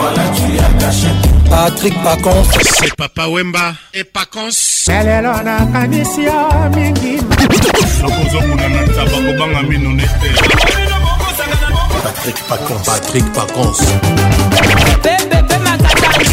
Voilà, tu as caché. Patrick Pacons. C'est Papa Wemba et Pacons. Elelo na kanisi ya mingi. Nakozomuna na taba kobanga mino nete. Patrick Pacons. Patrick Pacons. Bébé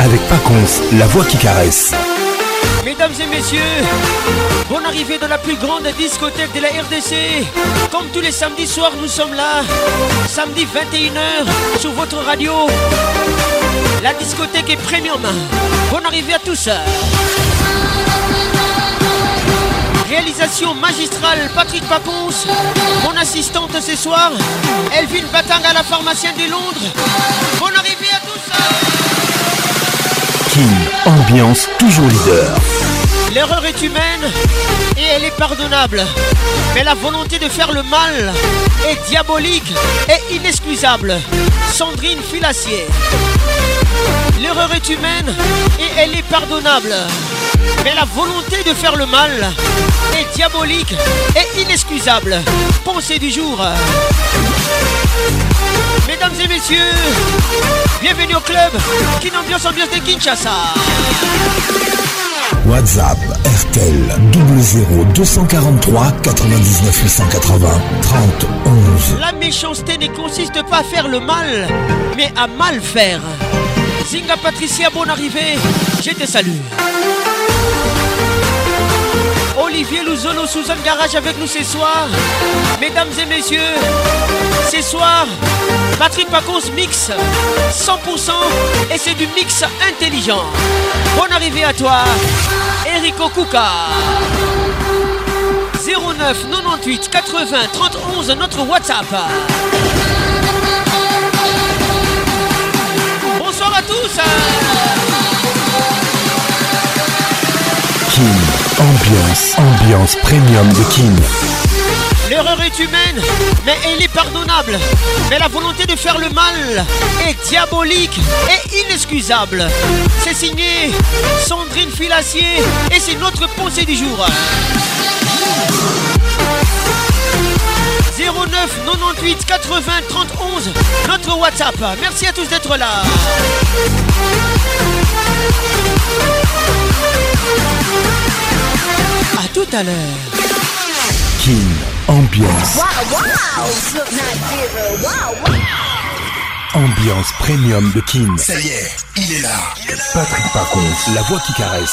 avec Paconce, la voix qui caresse. Mesdames et messieurs, bonne arrivée dans la plus grande discothèque de la RDC. Comme tous les samedis soirs, nous sommes là. Samedi 21h sur votre radio. La discothèque est premium. Bon arrivée à tous. Réalisation magistrale Patrick Paconce. Mon assistante ce soir, Elvin Batanga à la pharmacienne de Londres. Bon arrivée à tous ambiance toujours leader. L'erreur est humaine et elle est pardonnable. Mais la volonté de faire le mal est diabolique et inexcusable. Sandrine Filassier. L'erreur est humaine et elle est pardonnable. Mais la volonté de faire le mal est diabolique et inexcusable. Pensée du jour. Mesdames et messieurs, bienvenue au club. qui ambiance, de Kinshasa. WhatsApp RTL 00 243 99 880 30 La méchanceté ne consiste pas à faire le mal, mais à mal faire. Zinga Patricia, bonne arrivée. Je te salue. Olivier sous un Garage avec nous ce soir. Mesdames et messieurs, ce soir, Patrick Pacos mix 100% et c'est du mix intelligent. Bonne arrivée à toi, Erico Okuka 09 98 80 31 notre WhatsApp. Bonsoir à tous. Ambiance, ambiance premium de Kin. L'erreur est humaine, mais elle est pardonnable. Mais la volonté de faire le mal est diabolique et inexcusable. C'est signé Sandrine Filassier et c'est notre pensée du jour. 09 98 80 31 notre WhatsApp. Merci à tous d'être là. À tout à l'heure. King Ambiance. Wow, wow. Ambiance premium de King. Ça y est, il est là. Patrick Parcon, la voix qui caresse.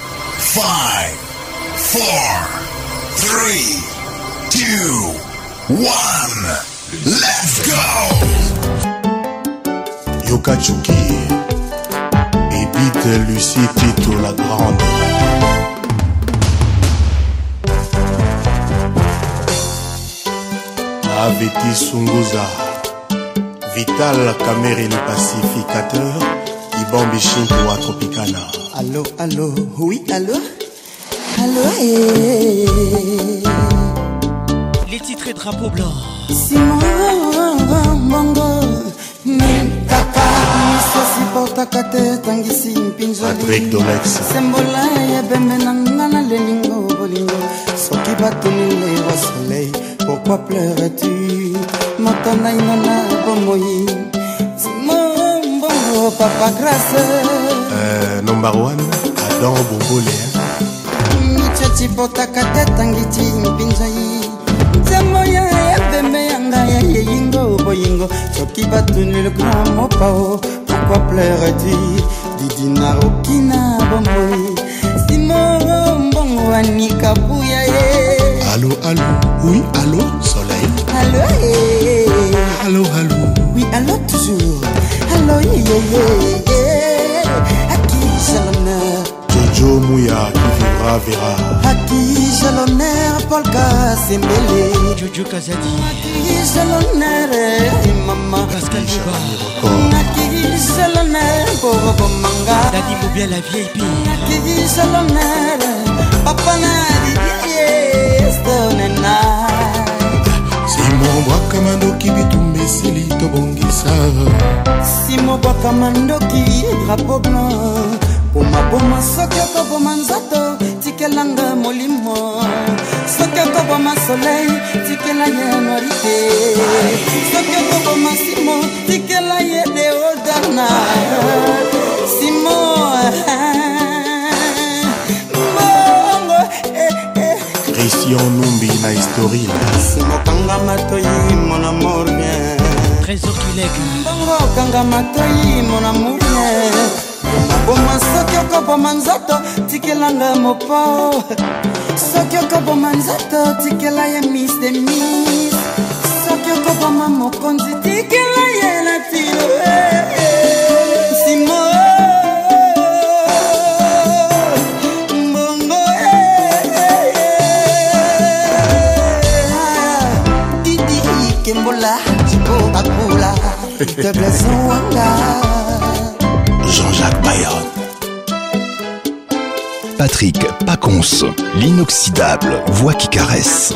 5, 4, 3, 2, 1, let's go! Yoka Chuki et Lucie la Grande. Aveti Sunguza, Vital le Pacificateur. Ibambi Shinko à Tropicana. Allô, allô, oui, allô Allô, eh, eh, eh. Les titres et drapeaux blancs. Simon Bongo, même kaka miso siportaka te tangisi mpinzolisembola ya bembe na nga na lelingo bolingo soki batunile wa soleil pourkui pleures-tu moto naino na bomoi yo papa grâce euh, number one adan bobole mitioci botaka te tangiti mpinzai nzemo ya ebeme ya ngai ayeyingo boyingo soki batuneloko na mopao pourkui pleureti didina okina bomboi simoro mbongo anika buya ye eh. allo allo oui allo soleil allo eh. allo allo oui allo toujours hello yeyeye aki c'est l'honneur Jojo Mouya qui vivra verra à qui c'est l'honneur Paul Gazembele Jojo Kazadi à qui c'est l'honneur maman Pascal Duba à qui c'est l'honneur Bobo Manga Dadi Moubia la vieille pire à qui c'est l'honneur Papa Nadi Yes, donnez-nous bwaka mandoki bitumba esili tobongisa nsimo bwaka mandoki drapo blanc bomaboma soki okoboma nzoto tikelanga molimo soki okoboma soleil tikela ye norite soki okoboma nsimo tikela ye deodana dion numbi na historil simokanga matoyi mon amour bien trésor kilek mbongo okanga matoyi mon amour bien oboma soki okoboma nzoto tikelanga mopo soki okoboma nzoto tikela ye mis de mis soki okoboma mokonzi tikela ye natiro eh. Jean-Jacques Bayonne. Patrick Paconce l'inoxydable voix qui caresse.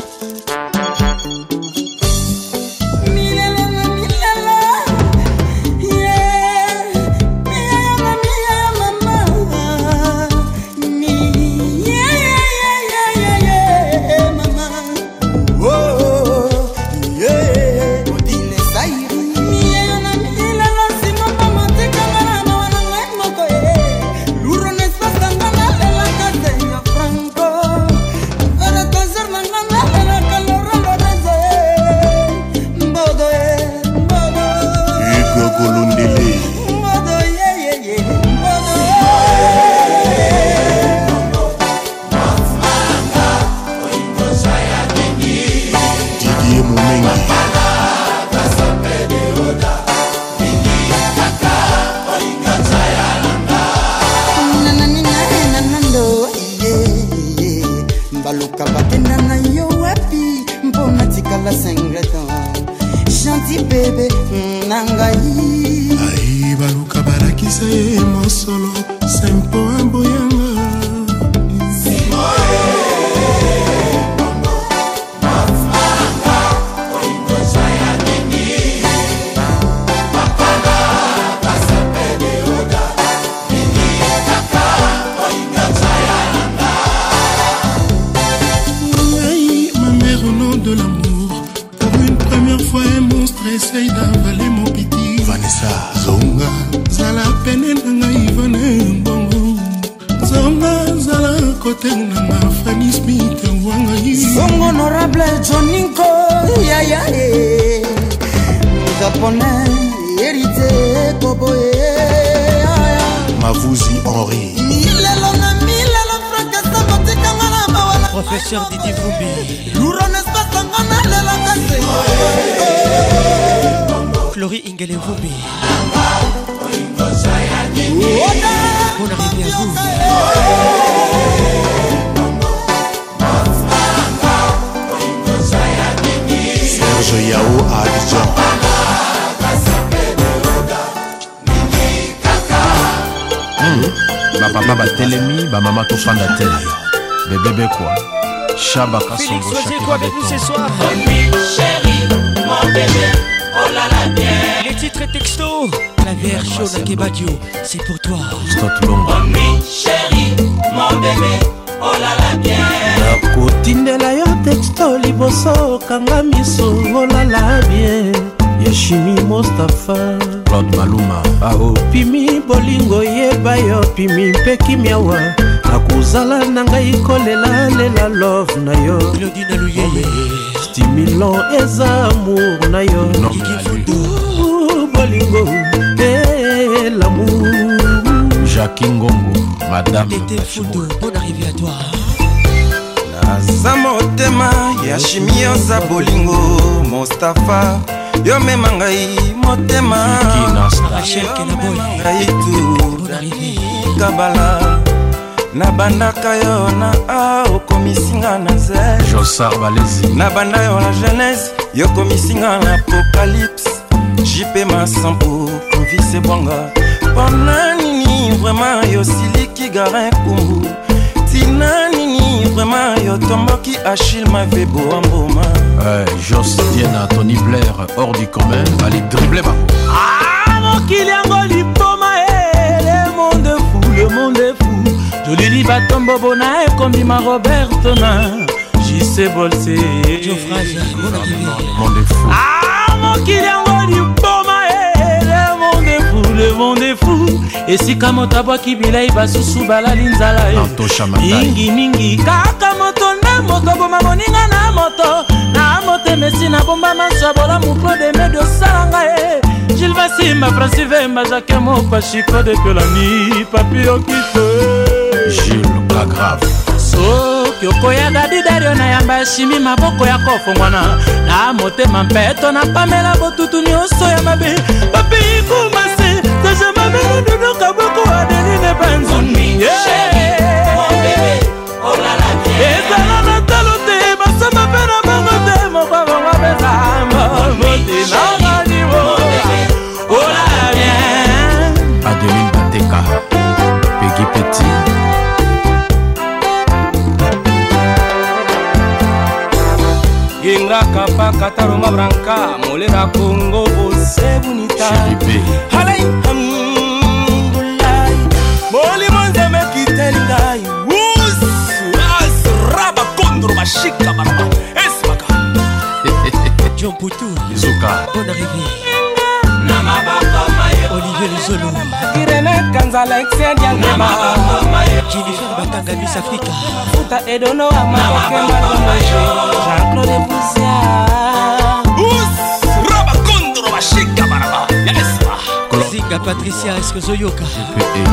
yomema ngai motemangai tukabala nabandaka yo na a okomisinga na zenabanda yo na genese yokomisinga na apocalypse jipe masambo kovise bwanga mpona nini vraimen yosiliki garin kumbu tina nini vraimen yotomboki achille mavebo amboma Euh, Jos Diana, Tony Blair, hors du commun, allez dribbler bas. Ah, mokili yango lipoma e eh, le monde est fou, le monde est fou. jolili batombo bona ekondima robert na jise bolse ah, mokili yango lipoma e eh, le monde est fou, le monde est fou. esika moto abwaki bilei basusu balali nzala ye eh. mingimingi kaka moto nde moto boma moninga na moto na motema esi nabomba manso ya bolamu claude mede osala ngai eh. gilvasimba francivemba jake mopashiko depelani papi okite gile kagrave soki okoyaka didario na yamba eshimi maboko ya kofongwana na motema mpeto na pamela botutu nyonso ya mabe papi kumase tajamabele duduka boko adeline banzumi yeah. nanganiwo olala bien adeline bateka pegi petit yengaka mpaka taroma branka molera kongo osebunita alai hamdulai molimo nzembe kiteli ngai usraba kondro bashika baraba Jean Poutou Lizuka Bonne arrivée Olivier Lizolo Irene Kanzala Exedia Nama Jennifer Bakanga Miss Africa Futa Edono Amakoke Madomaje Jean-Claude Bouzia Ous Raba Kondro Bashika Baraba Yes Zinga Patricia Escozo Yoka GPE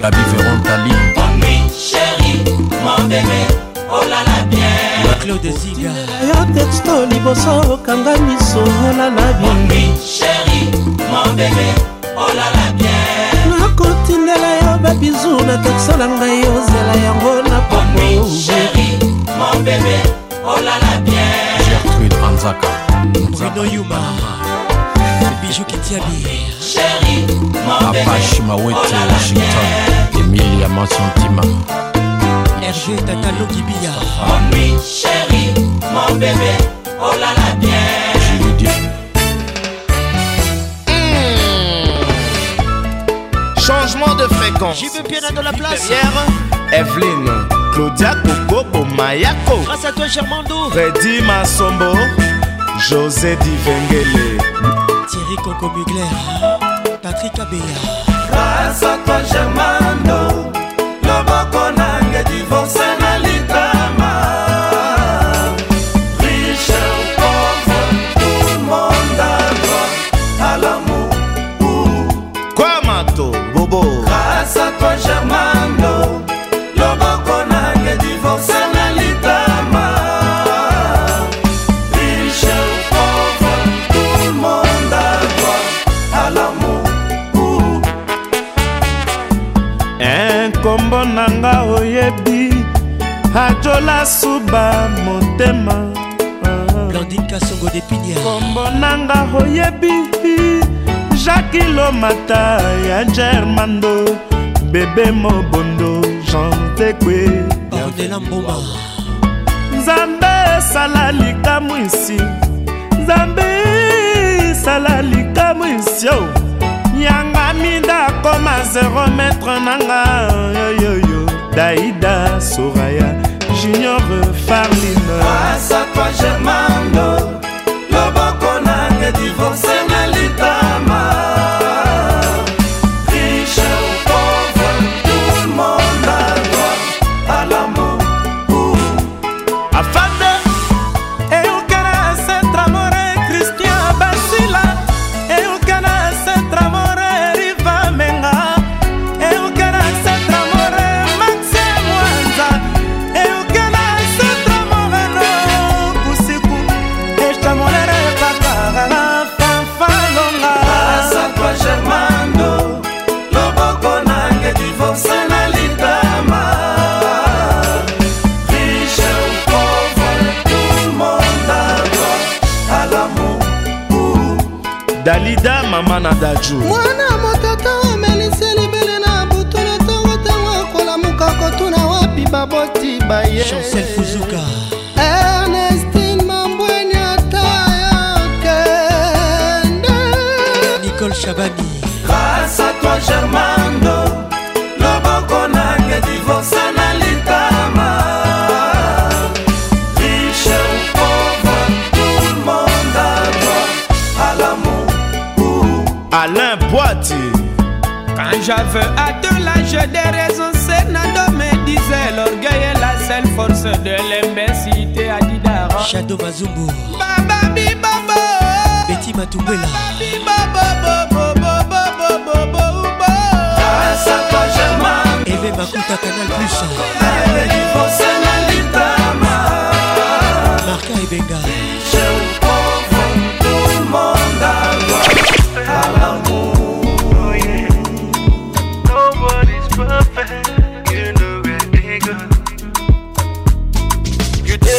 Gabi Veron Tali Mami chérie, mon bébé claude ziga ya texto liboso okanga miso olala bien nakotindela yo babizu na texo na ngai ozela yango na pokogertrude panzaka bruno yuma bijou kitiabi apache mawete washington emilia mansantima RG Tatalo Kibia Mon chérie, mon bébé, oh la la bien Je lui dis hmm. Changement de fréquence J'y veux bien de la place Pierre, Evelyne, Claudia Coco, Mayako Grâce à toi Germando Freddy Massombo, José Divengele Thierry Coco Mugler Patrick Abéa Grâce à toi Germando nasuba motema blandinkasogo depinia kombo nanga oyebi jakilomata ya germando bebe mobondo jantekwe bordela mboma nzambe esala likamw isi nzambe esala likamw isio yanga mida akoma 0 metre nanga yoyoyo daida soraya junior farline asatwa germando loboko nanga divorce na daju mwana motata omelisi libele na butulu ntongo ntango akolamuka kotuna wapi baboti baye chancel fuzuka J'avais hâte l'âge des raisons, Sénado me disait l'orgueil est la seule force de l'imbécité à Didara. Shadow Mazumbu. Baba bi bobo. Betty Matumbela. Baba bi bobo bobo bobo bobo bobo. Ta sacoche maman. Eve Makuta Canal Plus. Eve Divorce Nalitama. Marca Ebenga. Je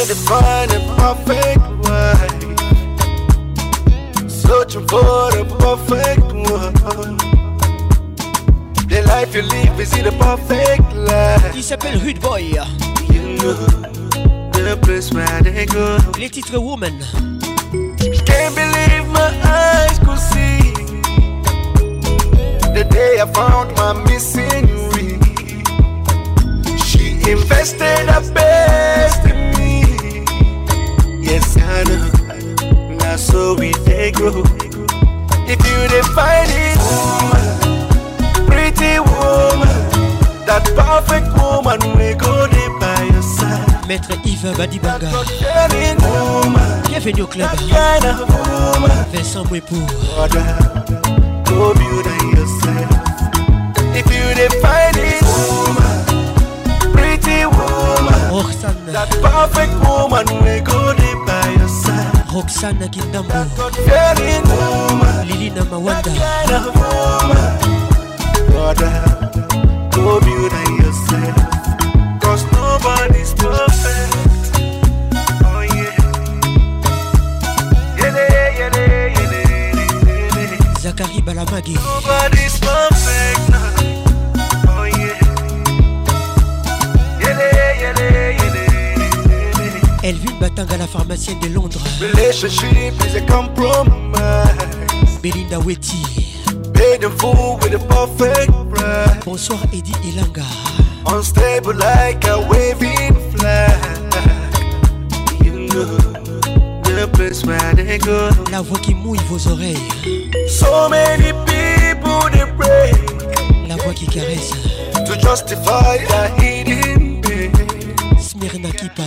can't define a perfect wife. Searching for the perfect one. The life you live is in a perfect life. Il s'appelle Rude Boy. You know the place where they go. Les titres Woman. Can't believe my eyes could see. The day I found my missing ring. She invested her best yes I Now so we take grow. If you define it, woman, pretty woman, that perfect woman we go there by your side. Maître Yves Badibanga Bienvenue au club kind of Vincent Bouepou Go build on yourself If you define it woman, Pretty woman Roxane. That perfect woman we go there roxana kitambo lili na mawanda Go build on yourself Cause nobody's perfect Zakari Balamagi. Nobody's perfect. Elvin Batanga, la pharmacienne de Londres. Relationship is a compromise. Belinda Wetty. Beautiful with the perfect bride. Bonsoir Eddie Elanga. Unstable like a waving flag. You know the place where they go. La voix qui mouille vos oreilles. So many people they pray. La voix qui caresse. To justify the idiot. Myrna Kipa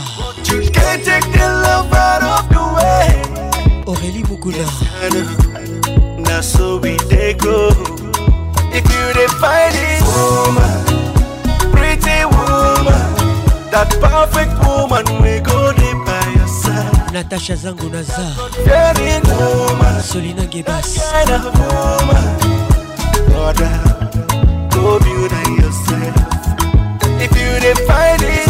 Aurélie Moukoula Now so we they go If you they find it Woman Pretty woman That perfect woman we go they by your side Natasha Zango Naza Caring woman Solina Gebas That kind of woman Brother Go build on yourself If you they find it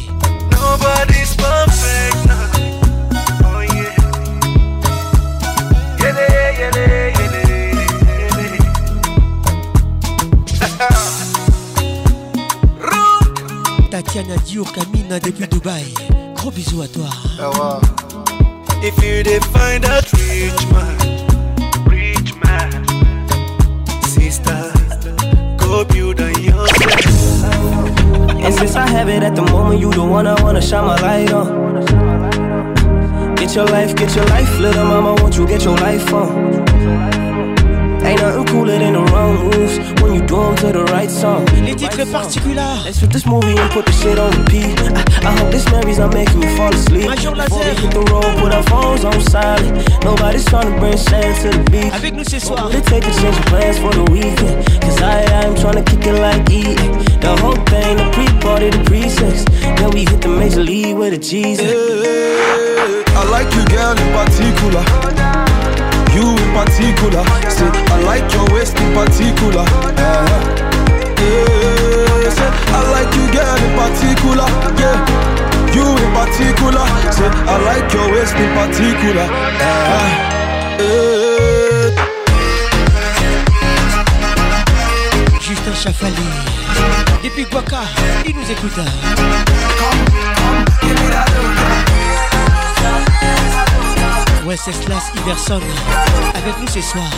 Dubaï. Gros bisous à toi. If you define that rich man, rich man, sister, go build on yourself. And since I have it at the moment, you the one I wanna shine my light on. Get your life, get your life little mama. Won't you get your life on? le particular. Let's flip this movie and put the shit on repeat. I, I hope this memory's not making you fall asleep. Major Before we hit the road, put our phones on silent. Nobody's trying to bring shame to the beat. Avec nous ce soir. We'll take a change of plans for the weekend. Cause I, I'm trying to kick it like eating. The whole thing, the pre-party, the pre-sex. Then we hit the major league with a Jesus. Hey, eh, I like you, girl, in particular. You in particular. Say, I like your waist in particular. yeah. Eh, eh. particular, yeah. You in particular, say I like your waist in particular. Ah, eh. Justin Chafali, depuis Guaca, il nous écouta. Hein. Ouais, c'est Slash Iverson avec nous ce soir.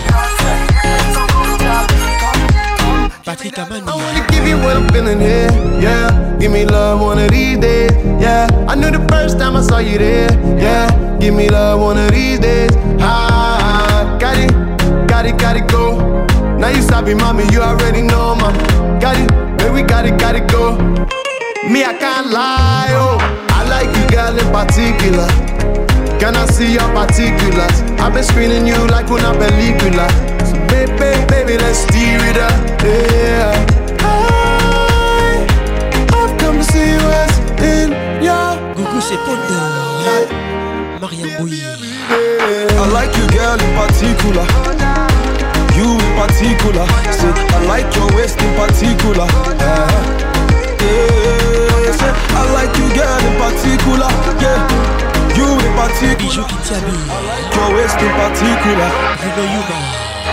Patrick Amani. I wanna give you what I'm feeling here, yeah. Give me love one of these days, yeah. I knew the first time I saw you there, yeah. Give me love one of these days, ah. Got it, got it, got it, go. Now you sabi, mommy, you already know, mama. Got it, baby, we got it, got it, go. Me, I can't lie, oh. I like you, girl, in particular. Can I see your particulars? I've been screening you like una película baby, baby, let's deal it up. Yeah. I, I've come to see what's in your Gugu c'est Pondo, Maria Bouy. I like you, girl, in particular. You in particular. Say, I like your waist in particular. Yeah. yeah. Say, I like you, girl, in particular. Yeah. You in particular. Bijou Kitiabi. Your waist in particular. You know you, man.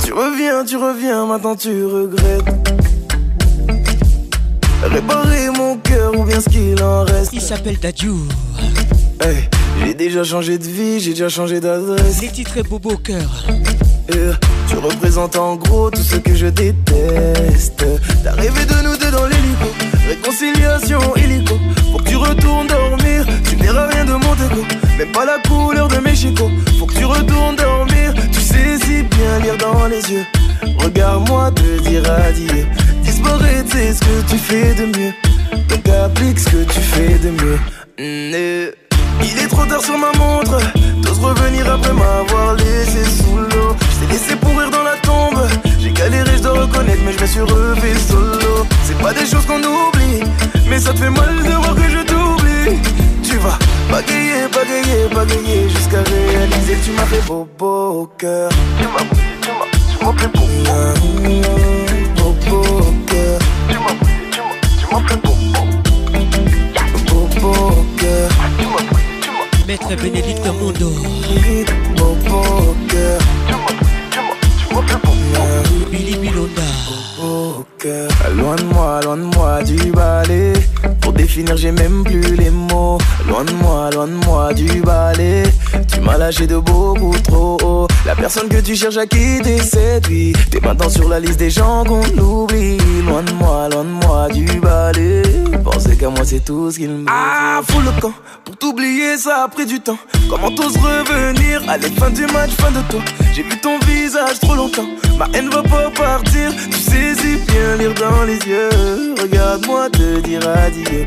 Tu reviens, tu reviens, maintenant tu regrettes. Réparer mon cœur ou bien ce qu'il en reste. Il s'appelle Tadjou Hey, j'ai déjà changé de vie, j'ai déjà changé d'adresse. Les titres et Bobo cœur. Tu en gros tout ce que je déteste. T'as rêvé de nous deux dans l'hélico, réconciliation illico. Faut que tu retournes dormir, tu verras rien de mon déco. Même pas la couleur de mes chicots Faut que tu retournes dormir, tu sais si bien lire dans les yeux. Regarde-moi te dire adieu. Disparaître, c'est ce que tu fais de mieux. Donc applique ce que tu fais de mieux. Mm, euh. Il est trop tard sur ma montre, t'oses revenir après m'avoir laissé sous l'eau. C'est laissé pourrir dans la tombe. J'ai galéré, je dois reconnaître, mais je me suis revu solo. C'est pas des choses qu'on oublie, mais ça te fait mal de voir que je t'oublie. Tu vas bagayer, bagayer, bagayer jusqu'à réaliser. que Tu m'as fait beau, beau au cœur. Tu m'as, tu m'as, tu m'as fait beau. Beau, cœur. Tu m'as, tu m'as, tu m'as fait beau. Beau, au cœur. Maître Bénédicte Mondo. Beau, beau au cœur. Ah, loin de moi, loin de moi du balai. Pour définir, j'ai même plus les mots. Loin de moi, loin de moi du balai. Tu m'as lâché de beaucoup trop haut. La personne que tu cherches à quitter lui T'es maintenant sur la liste des gens qu'on oublie. Loin de moi, loin de moi du balai. Pensez qu'à moi, c'est tout ce qu'il me Ah, fous le camp. Pour t'oublier, ça a pris du temps. Comment t'oses revenir à la fin du match, fin de toi. J'ai vu ton visage trop longtemps. Ma haine va pas partir. Tu saisis bien lire dans les yeux. Regarde-moi te dire adieu.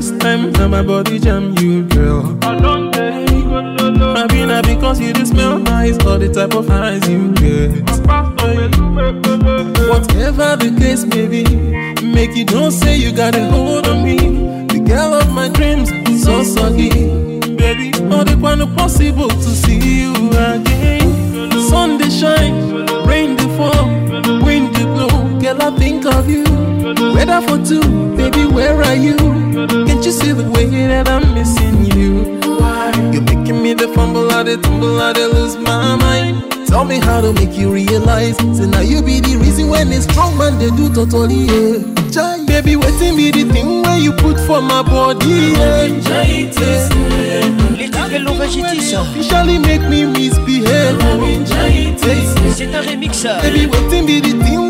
first time, now my body jam you, girl. I do not because you just smell nice or the type of eyes you get. Whatever the case may be, make you don't say you got a hold on me. The girl of my dreams, so soggy baby. All the one possible to see you again. Sun they shine, rain they fall, wind they blow. Girl, I think of you. Whether for two, baby, where are you? Can't you see the way that I'm missing you? Why? You're making me the fumble, I the tumble, I the lose my mind. Tell me how to make you realize. Say now you be the reason when it's strong man they do totally. Yeah. baby, baby, in be the thing when you put for my body. Yeah. Enjoy it. Officially make me misbehave. C'est un remix. Baby, waiting be the thing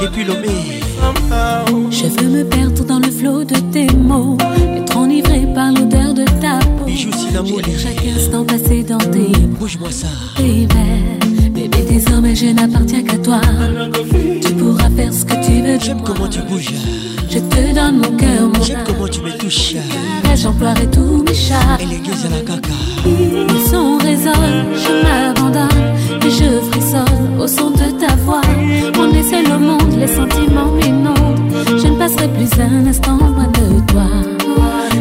depuis l'homme Je veux me perdre dans le flot de tes mots, être enivré par l'odeur de ta peau. je si l'amour, chaque instant passé dans tes bouge-moi ça. Tes mais je n'appartiens qu'à toi. Tu pourras faire ce que tu veux. J'aime comment tu bouges. Je te donne mon cœur, mon J'aime comment tu me touches. J'emploierai tous mes chats. Et les à la caca. Ils sont je m'abandonne. Et je frissonne au son de ta voix. On est seul au monde, les sentiments m'inondent. Je ne passerai plus un instant loin de toi.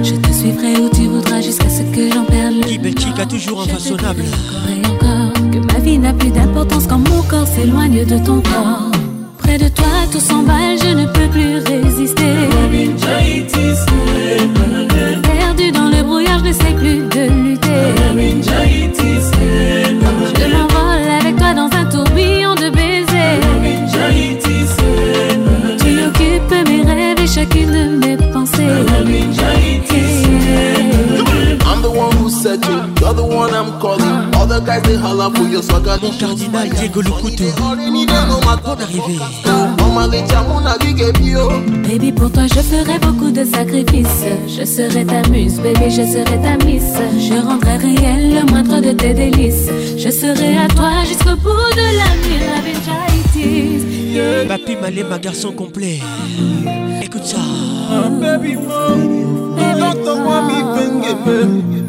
Je te suivrai où tu voudras jusqu'à ce que j'en perde le. Qui toujours infaçonnable. encore. Il n'a plus d'importance quand mon corps s'éloigne de ton corps. Près de toi, tout s'emballe, je ne peux plus résister. Perdu dans le brouillard, je ne sais plus de lutter. the one I'm calling. All the guys they holla for your swagger. Mon cardinal Diego Lukutu. Bon Baby, pour toi, je ferai beaucoup de sacrifices. Je serai ta muse, baby, je serai ta miss. Je rendrai réel le moindre de tes délices. Je serai à toi jusqu'au bout de la nuit. Ma pime, allait ma garçon complet. Écoute ça. Ah, baby, baby, baby, baby,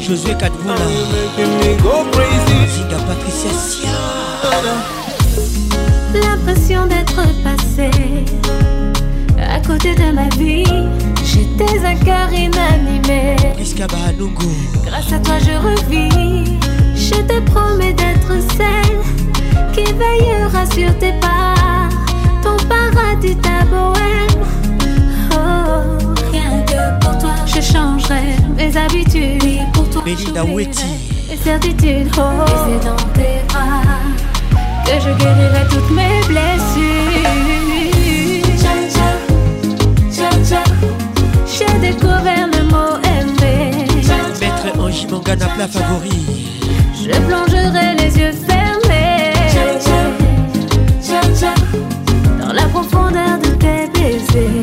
Josué Patricia L'impression d'être passé à côté de ma vie J'étais un cœur inanimé Grâce à toi je revis Je te promets d'être celle Qui veillera sur tes pas Ton paradis ta bohème Oh, rien que pour je changerai mes habitudes. pour toi, Belinda Mes oh. Et c'est dans tes bras que je guérirai toutes mes blessures. Cha cha, cha cha. J'ai découvert le mot aimer. Maître Angie Mangana, plat favori. Je plongerai les yeux fermés. Cha cha, Dans la profondeur de tes baisers.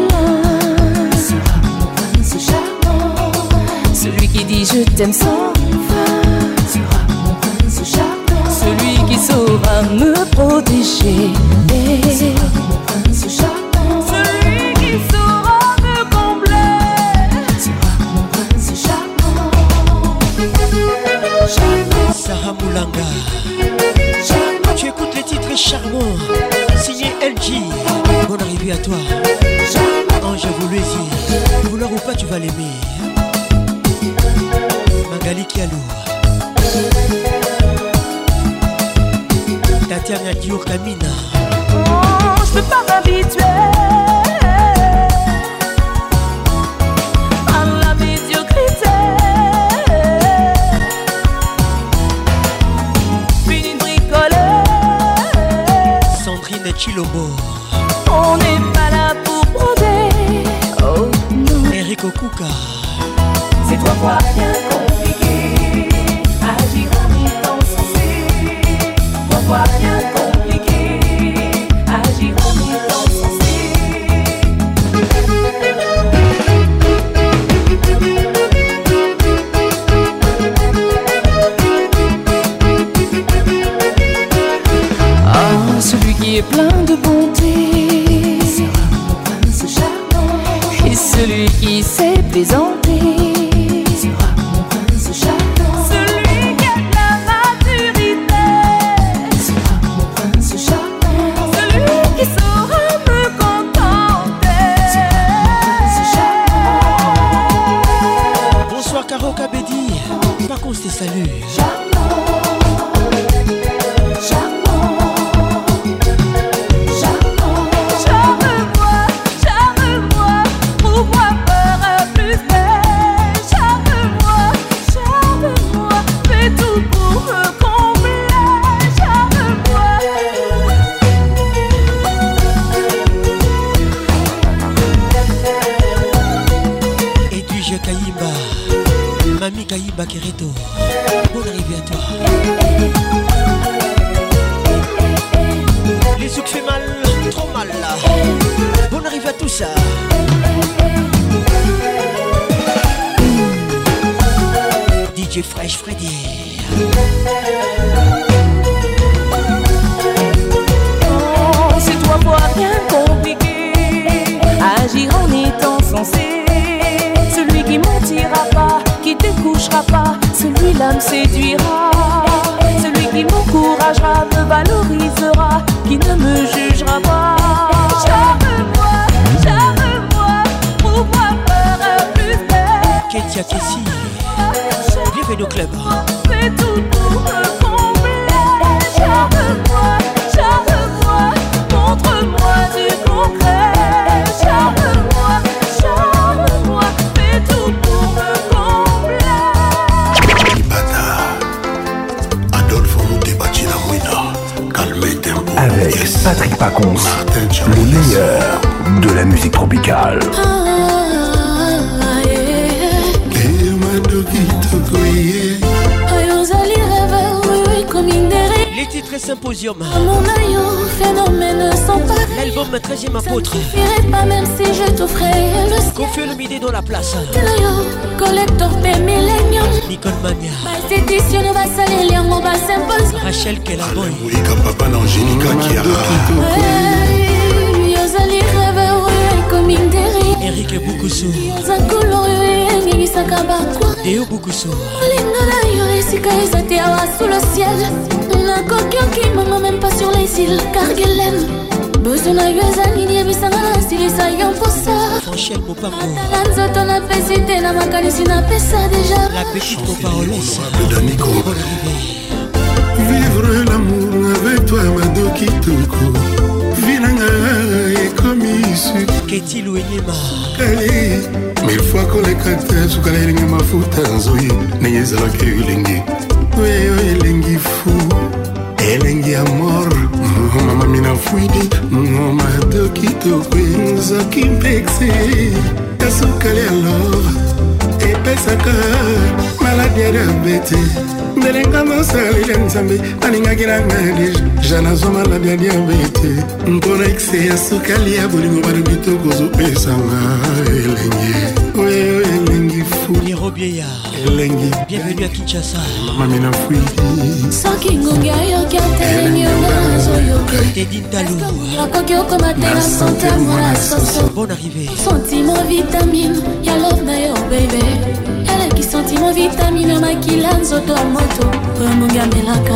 je t'aime sans fin sera mon prince charmant. Celui qui saura me protéger. Et sera mon prince charmant. Celui qui saura me combler. Sera mon prince charmant. Charmant. Sarah Moulanga. Charmant. Tu écoutes les titres charmants. Signé LG. Bonne arrivée à toi. Ange, vous le vouloir ou pas, tu vas l'aimer. Galikialou, Tatiana Diour Kamina oh, Je peux pas m'habituer à la médiocrité Fini de bricoler Sandrine Chilobo On n'est pas là pour broder oh, Eric Okuka C'est toi, voir bien Guarda nanga deja nazwa maladi ya diabete mpona ekse ya sukali ya bolingo balobi tokozopesanga elenge oyo elengi fuelengi mama mina fuili soki ngongi ayoki atelengi ongazoyokaokoki okoma te na sante mwana sososentiment vitamine ya love na yo bebe eleki sentiment vitamine ya makila nzoto ya moto oyo mongi amelaka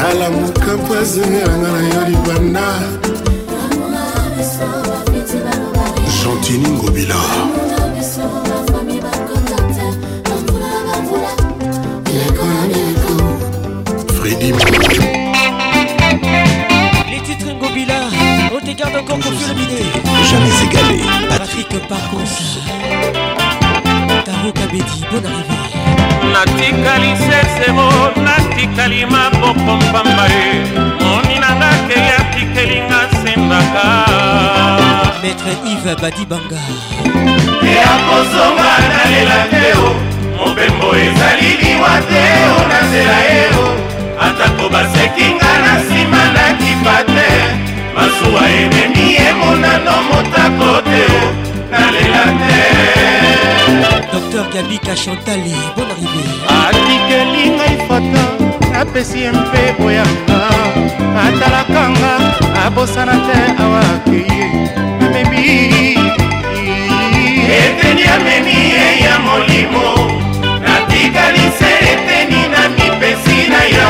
tala mokampo azengelanga na yo libanda gentini ngobila fredi les titres ngobila on te garde encore pour le bidet jamais égalé patrick parcos caro kabedi bon arrivé natikali sesero natikali maboko mpamba ye moni nanga keyaki kelinga sendaka maître ive badibanga eya kozonga nalela te o mobembo ezali liwa te o na nzela ye o atako basekinga na nsima nakipa te masuwa ememi ye monano motako te o nalela te docteur gabika chantali bon arrivé atikeli ngai foto napesi ye mpe oyaka atalaka nga abosana te awakeye amemi eteni amemi ye ya molimo natikali se eteni na mipesi na yo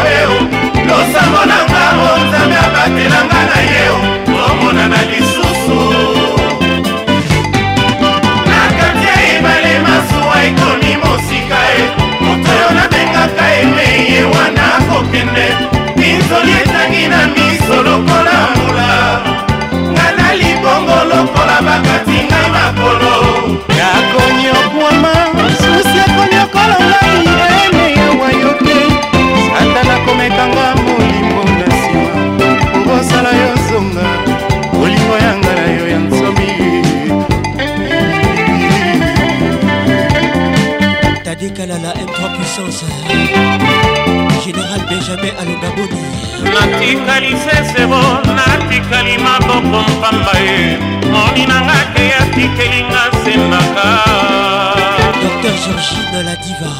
diva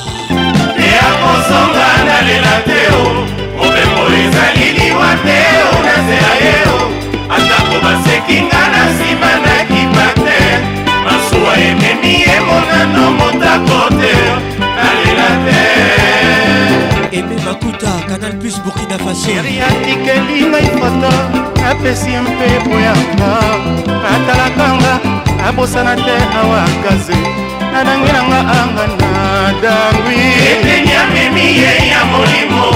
ya kosonga nalela teo mobembo ezali liwa teo nasela yeo atako basekinga na nsima nakipa te masuwa ememi emonano motako te nalela te eme makuta canal plus burkina faso eriatikeli ngai foto apesi mpe boyaka atalakanga abosana te awakaze nanangi nanga angana darwi eteni amemi ye ya molimo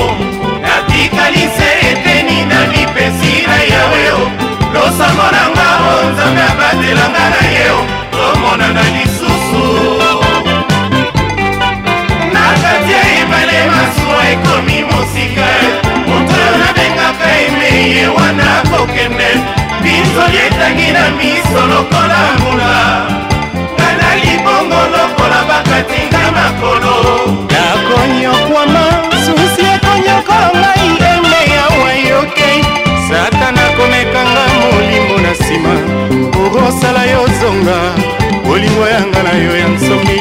natikalise eteni na mipesi na yaweo losango nanga o nzambe abatelanga na yeo tomonana lisusu na kati ya ebale masuwa ekomi mosika moto oyo nabengaka eme ye wana kokende binzoli etangi na miso lokola mbula ngai bongo lokola bakatinga makolo nakonyokwama susi ekonyoko ngai eme yawa yoke satana komekanga molimo na nsima okosala yo zonga bolingo yanga na yo ya nsomi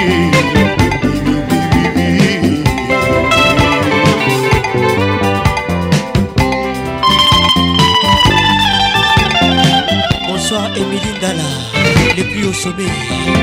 Bonsoir Émilie Dala, les plus au sommet.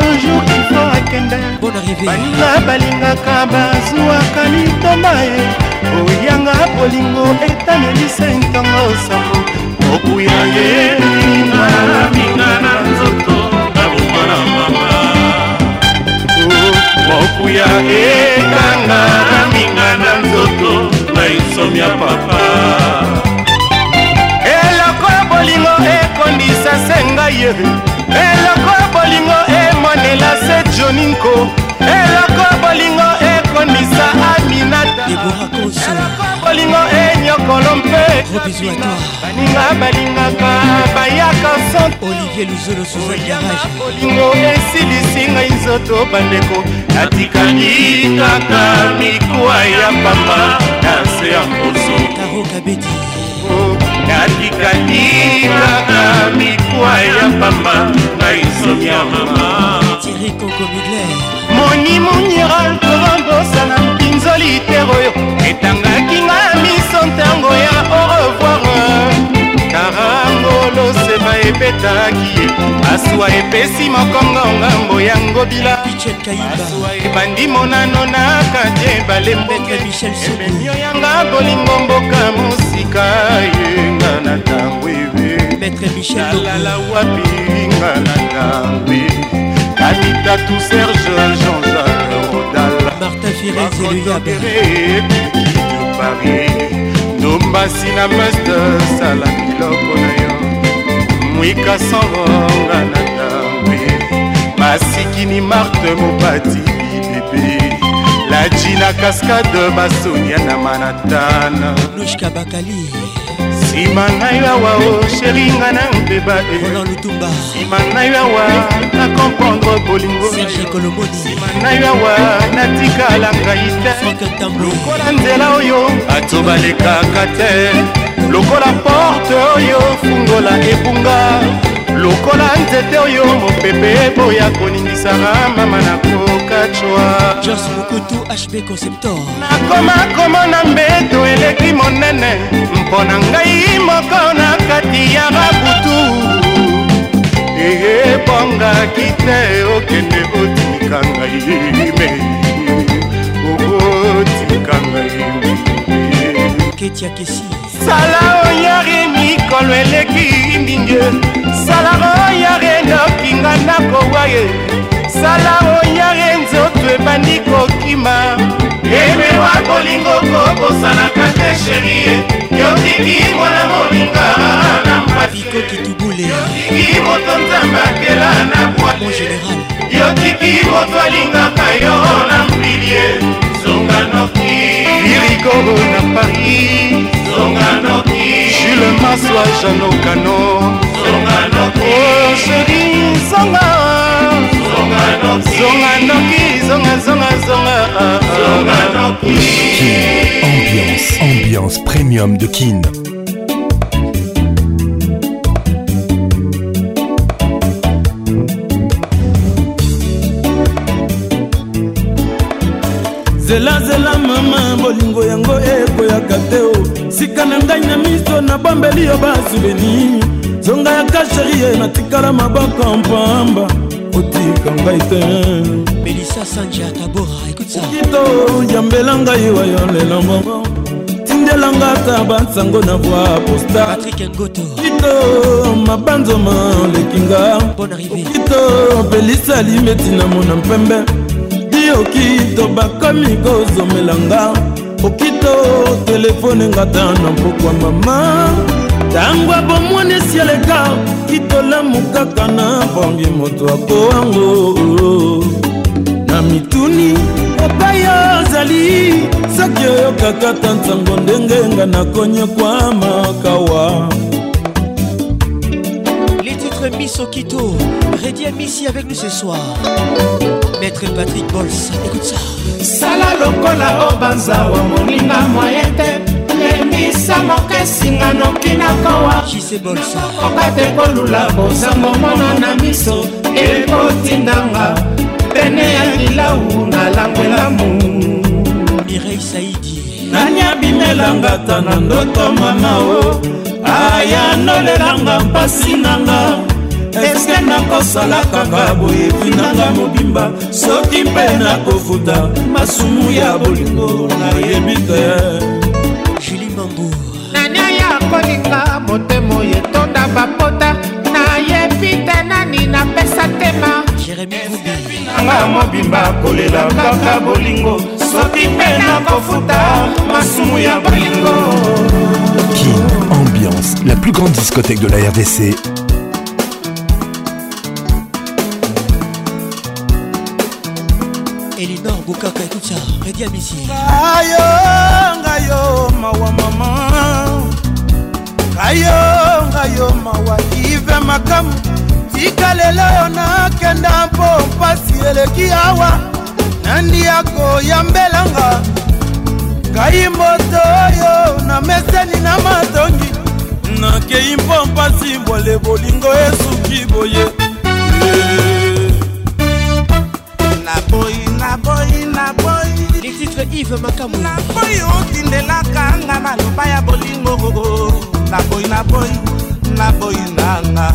kokende baninga balingaka bazwaka litoma ye oyanga bolingo etanelisa ntongo osambo okuya ye minga na nzoto nabongo na mama oh, okuya ekanga minga na nzoto na isomi ya papa eloko ya bolingo ekondisa se ngai ye eloko bolingo emonela se joninko eloko bolingo ekondisa aminataeloko bolingo enyokolo mpe baninga balingaka bayaka olivier luzolo suzaigarage bolingo esilisi ngai nzoto bandeko natikali kaka mikwa ya pamba na se ya mposo karokabeti katikatika na mikwa ya pamba ngai soki ya mama moni monira torambosa na mpinzoli tero oyo etangaki nga ya miso ntango ya orevoir karangolo seba ebetaki ye masuwa epesi mokongo ngambo ya ngobilaasuwa ebandi monano na kati ebale mboke ememio yanga bolingo mboka mosika ye na ntango eve alala wapi nga na ntango eve anita tout serge jean-jacques rodala martin firezeliyaere de paris dombasi na meste sala biloko na yo mwika sangonga na ntango masikini marte mopati bibebe la jina cascade basonia na manatana lushka bakali nsima ngai awa o oh, sheri nga na mpeba eh. nsima ngai awa na komprendre bolingonsima ngai awa natikala ngai te lokola nzela oyo bato balekaka te lokola porte oyo fungola ebunga lokola nzete oyo mopepe eboya koningisanga mama na kokacwa george mokutu hb conceptor nakoma komona mbeto eleki monene mpo na ngai moko na kati ya babutu eyebongaki te okende otika ngai me okotika ngai ketiakesi sala oyare mikolo eleki mbinge sala oyare nokinga nakowa ye sala oyare nzoto ebandi kokima emewa kolingo kokosanaka te sherie yotiki mwana moninga na mpatikoki tubule yotiki moto nzambakela na bwate yotiki moto alingaka yo mama janokano sheri zonga zonga noki zonga zonga zonga ambiance ambiance premium de kin zelazela mama bolingo yango ekoyaka te o sika na ngai na mis nabombeli yo basuveni zonga ya kasherie natikala maboko mpamba otika ngai te belisa sanje atabora ekutisaokito yambela ngai wa yo lelo mbongo tindelanga ata bansango na voi postakito mabanzoma olekinga okito belisa limeti na mona mpembe dioki to bakomi kozomelanga okito telefone ngata na mpokwa mama ntango abomwani esi aleka kitolamu kaka na bongi moto akowango na mituni epai ozali soki oyokaka ta ntango ndenge nga nakonyekwama Sokito, Reddy Amissi avec nous ce soir. Maître Patrick Bols, écoute ça. Sala lokola obanza wa moninga moyen te lemisa moke singa noki nakowa jise bols oka te kolula bozango mona na miso ekotindanga pene ya lilau nalangwelamu mirei saidi nani abimelanga ta na ndoto mama o ayanolelanga mpasi nanga eske nakosala kaka boyebinanga mobimba soki mpe nakofuta masumu ya bolingo nayebi te julie mambour nani aya kolinga motema oyetonda bapota nayebi te nani napesa tema jeremianga mobimba kolela kaka bolingo soki mpe nakofuta masumu ya bolingo King Ambiance, la plus grande discothèque de la RDC, elinor bukaka écoute ça redia misi ngayo ngayo mawa mama ngayo ngayo mawa ive makamu tika lelo oyo nakenda mpo mpasi eleki awa nandi ya koyambelanga ngai mboto oyo na meseni na matongi nakei mpo mpasi mbole bolingo esuki boye yeah. naboyi naboyi letitre ive makamu naboyi oh, otindelaka nga maloba ya bolingo naboyi naboyi naboyi nanga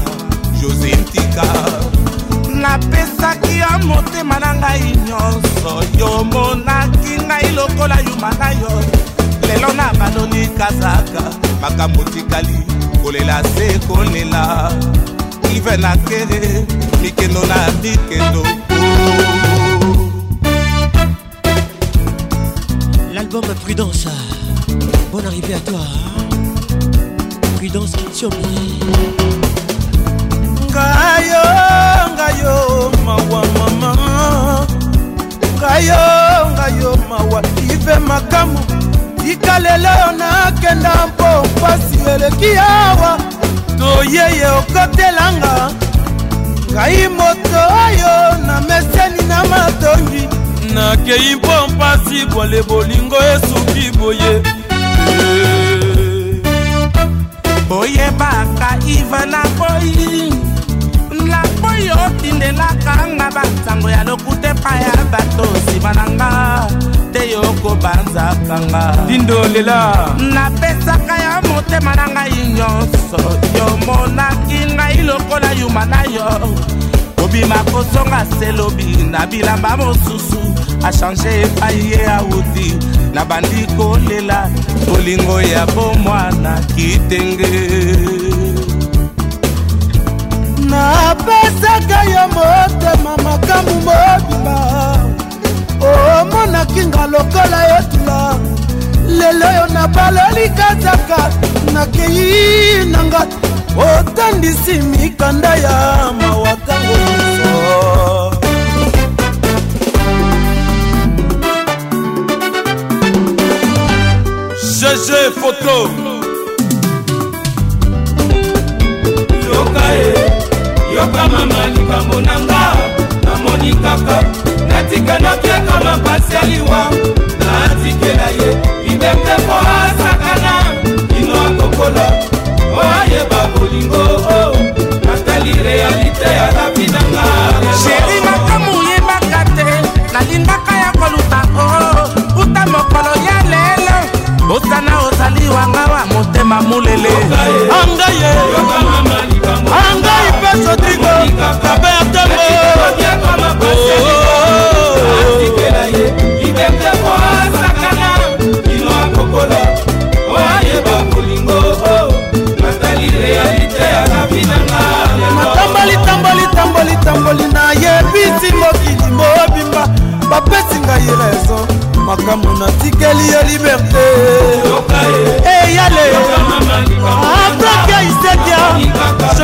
jose ntika napesaki yo motema na ngai nyonso yo monaki ngai lokola yuma na yo lelo na baloli kazaka makambo tikali kolela se kolela ive na kere mikendo na mikendo oh. L'album Prudence, bonne arrivée à toi. Prudence Kitsombi. Ngayo, ngayo, mawa mama. Ngayo, ngayo, mawa ive makamu. Tika lelo nakenda mpo mpasi eleki awa toyeye okotelanga ngai moto oyo na meseni na matongi nakei mpo mpasi bwale bolingo esuki boye boyebaka iva na boyi lapoi otindelaka nga bantango ya lokuta epai ya bato nsima na nga te yo kobanzaka nga tindolela napesaka yo motema na ngai nyonso yomonaki ngai lokola yuma na yo kobima kozonga selobi na bilamba mosusu achange epai ye auti nabandi kolela bolingo ya bomwana kitenge napesaka yo motema makambu mobimba omonaki oh, nga lokola yo tula lelo yo nabaloli kazaka nakei nanga otandisi mikanda ya mawakango gg foto yoka ye yoka mama likambo na nga namoni kaka natika napiaka mapasi ya liwa natikela ye liberte po asakana kino akokola po ayeba bolingo natali realite ya lavi na nga mulele angaye angai mpe sodrigo robertembo tamboli tamboli tamboli tamboli nayebi ntingoki mobimba bapesi ngai rezo makambo natikeli yo liberte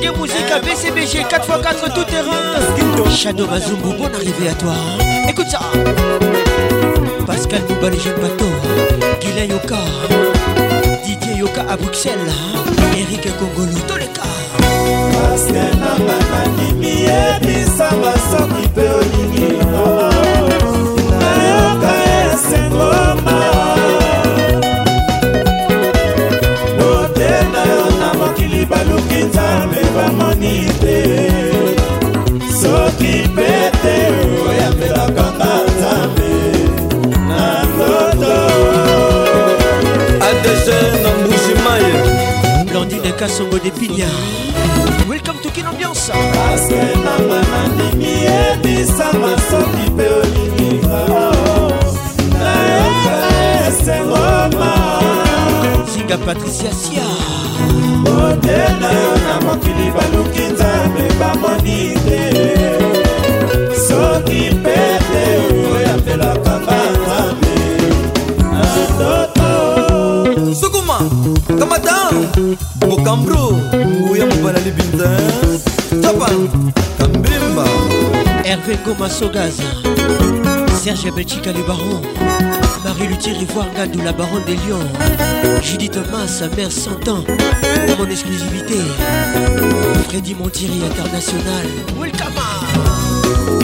Des musiques à BCBG 4x4 tout terrain Shadow Mazumbu, bonne arrivée à toi Écoute ça Pascal Mouba, les jeunes bateaux Guilain Yoka Didier Yoka à Bruxelles Eric Kongolo, tous les cas Pascal Namba, Nimi, Ebisa, kita bebamoni te soki mpe te oyambelaka nga nzambe na nzoto adg na mbujimaye blandine kasongo de pinya welcome to kinambiance paske nanga nandimi ebisanga soki mpe olinginga nayoka esengoma zinga patricia sia kotela na mokili baluki nzambe bamoni te soki pete oyo apelaka nga nzambe na toto sukuma kamata bokambro nguya mobala libinza tapa kambimba herve gomasogaza Serge Belchica le baron Marie Luthier Ivoire Gadou la baronne des lions Judith Thomas sa mère 100 ans Mon exclusivité Freddy Montieri international Welcome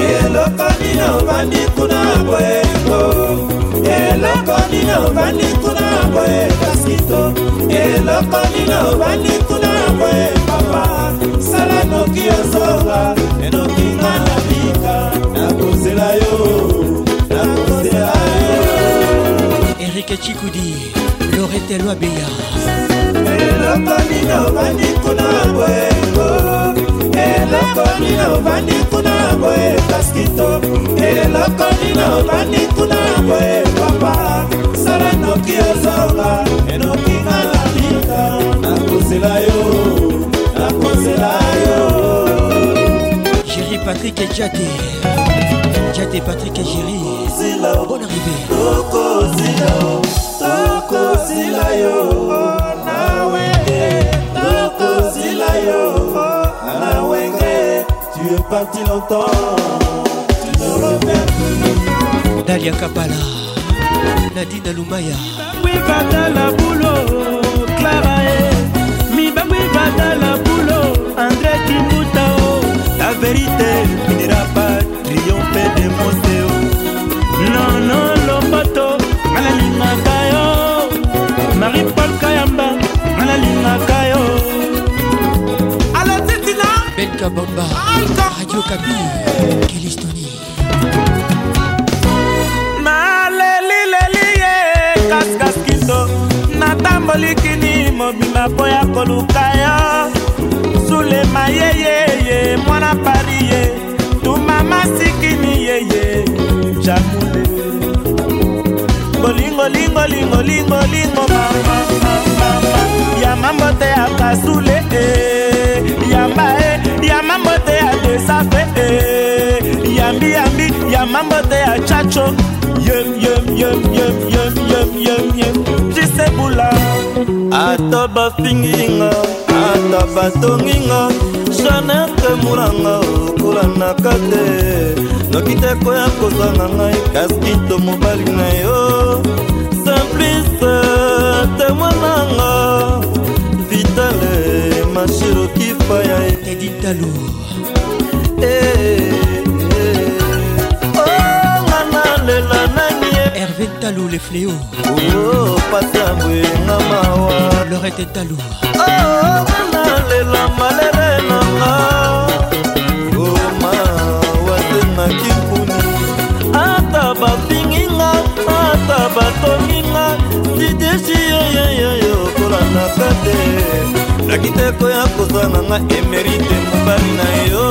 eloko nino vandi kuna boyeko eloko nino vandi kuna boye kasito eloko nino vandi kuna boye papa sala noki ozonga enokinga na bika nakozela yo patrike chikudi loretelo abeya elakolino obandi kuna boyebo elakolino obandi kuna boye kaskito elakolino obandi kuna boye papa sala noki ozonga enokinga lamika nakozela yo nakozela yo Patrick et Jate Jate Patrick et Jerry Bonne arrivée Tokozila Tokozila yo Nawe Tokozila yo Nawenge Tu es parti longtemps Tu ne reviens plus Dalia Kabala Nadine Lumaya Oui, bata la boulot Clara e. Mi bata la boulot André Timboutao la vérité finira par triompher de moseo nono lopato nga nalingaka yo marie paul kayamba nga nalingaka yo alatitina belka bomba radio kabi kelistoni malelileli ye kaskaskindo natambolikini mobima mpo ya koluka yo zulema yeyeye mwana pari ye tumama sikini yeye jakule ngolingolingolingolingolingo ya mambo te ya kasule eh. yamba e eh. ya mambo te ya desafe eh. yambi yambi ya mambo te ya chacho yemyemyemyemyemyemyemyem jisebula atobofingingo ata batonginga janete muranga okulanaka te noki te koya kozanga ngai kaskito mobali na yo simplice temwananga vitale mashirokifa ya editalo talou les fléaux pasi ya boyenga mawa lorete talou ah, ah, ah, nalela malere nanga omawa oh, tengaki mpuni ata bafinginga ata batominga didesi yoyoyoyo kolandaka te nakiteko ya kozanga nga emerite mobali na yo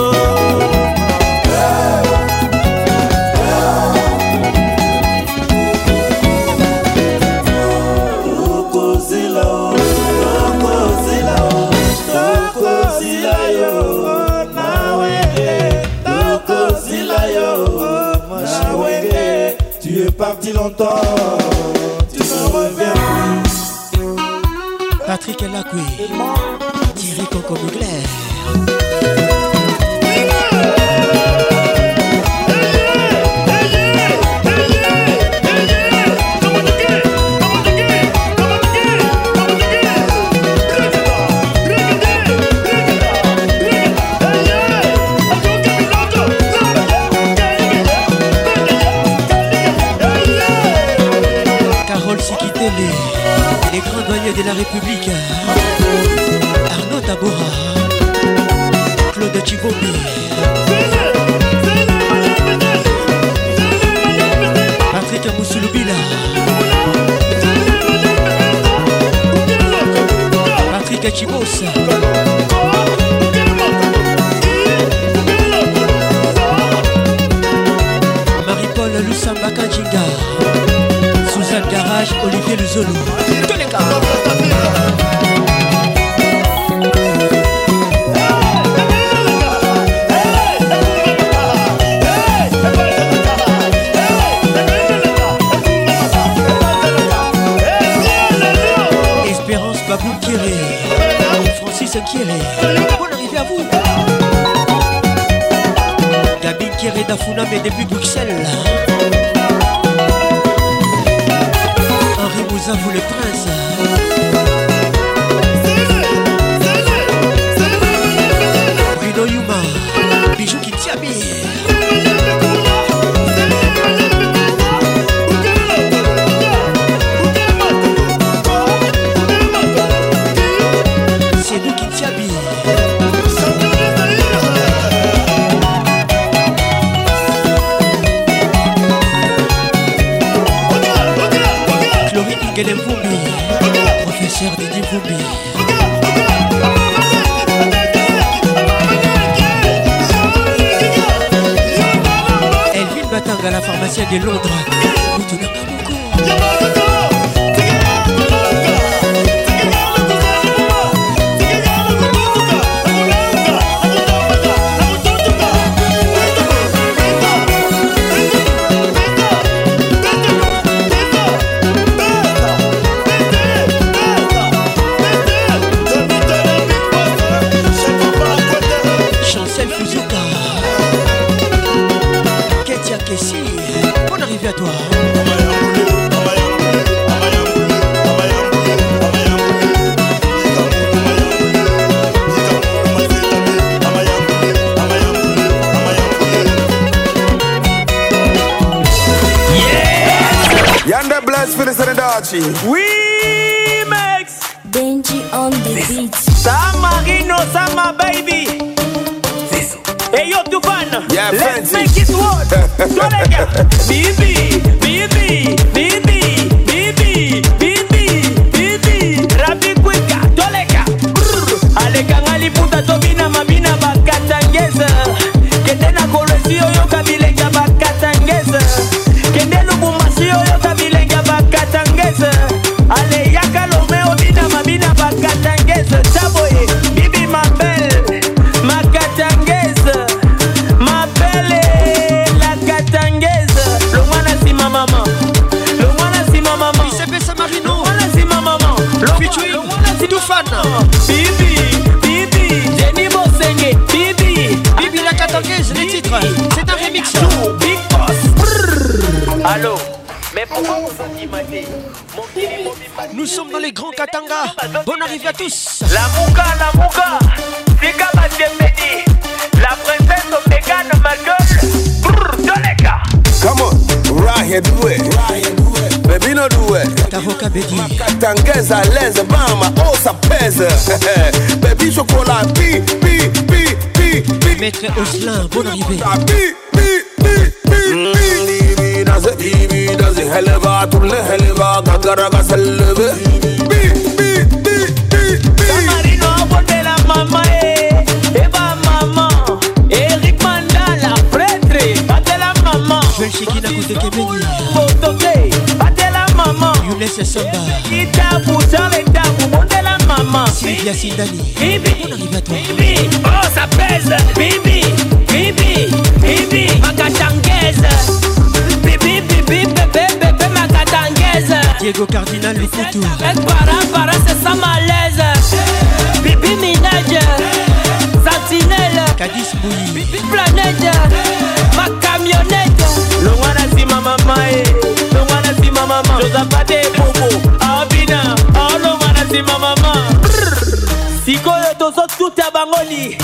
ndotuta bangoli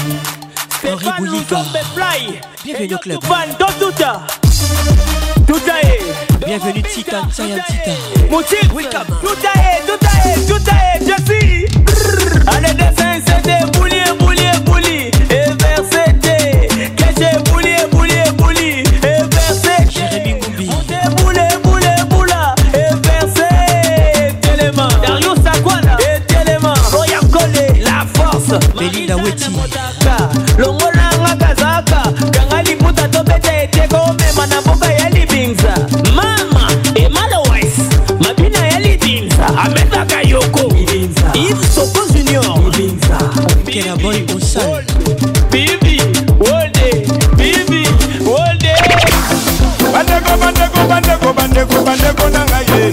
stéphane luzombe fly bienvenue au club van ndotuta tuta e bienvenue tita tsayan tita motif welcome tuta e tuta e tuta e jesi allez dessin c'est boy osal bibi wolde bibi wolde bandeko bandeko bandeko bandeko bandeko na ngai ye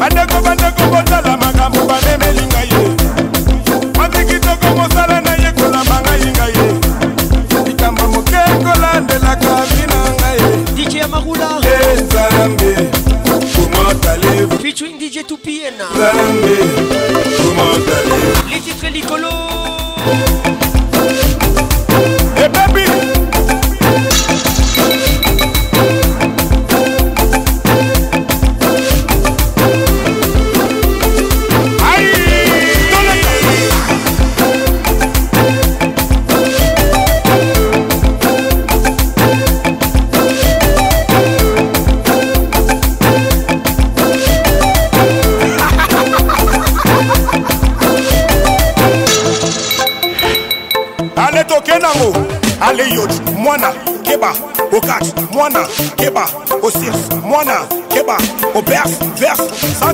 bandeko bandeko botala makambo bamemeli ngai ye mati kitoko mosala na ye kolamba ngai ngai ye likambo moke kolandelaka bina ngai dj ya magula ezambe komotale featuring dj tupiena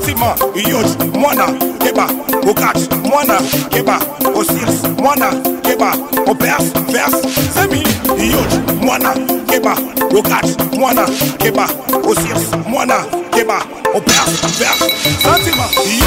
Fatima, Iyoj, Mwana, Keba, Okat, Mwana, Keba, Osiris, Mwana, Keba, Obers, Vers, Semi, Iyoj, Mwana, Keba, Okat, Mwana, Keba, Osiris, Mwana, Keba, Obers, Vers, Fatima, Iyoj,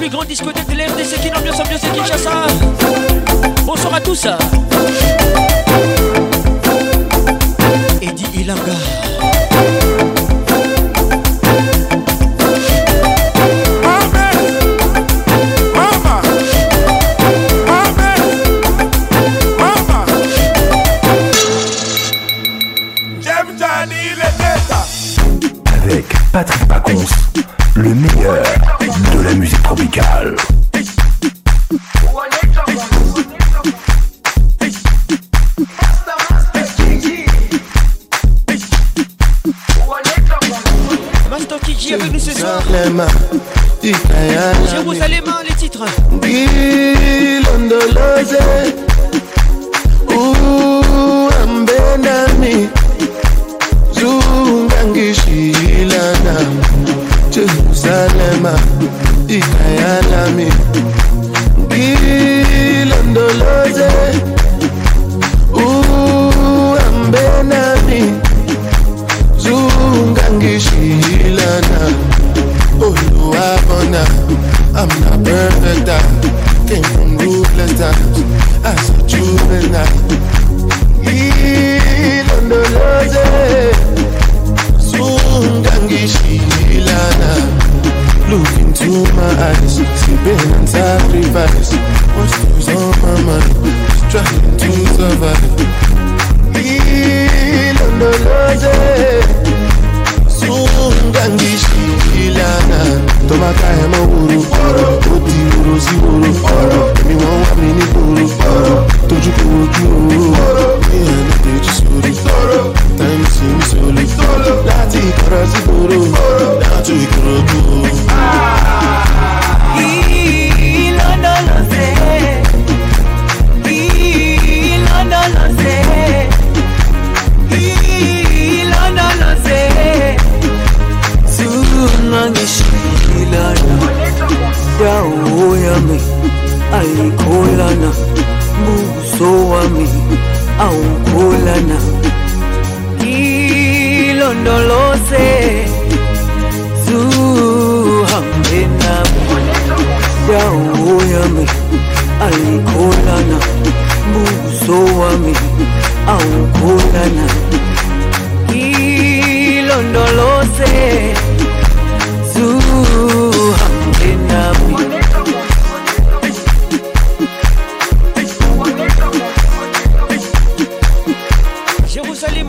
plus grande discothèque de l'RDC qui l'ambiance ça? Kinshasa. Bonsoir à tous.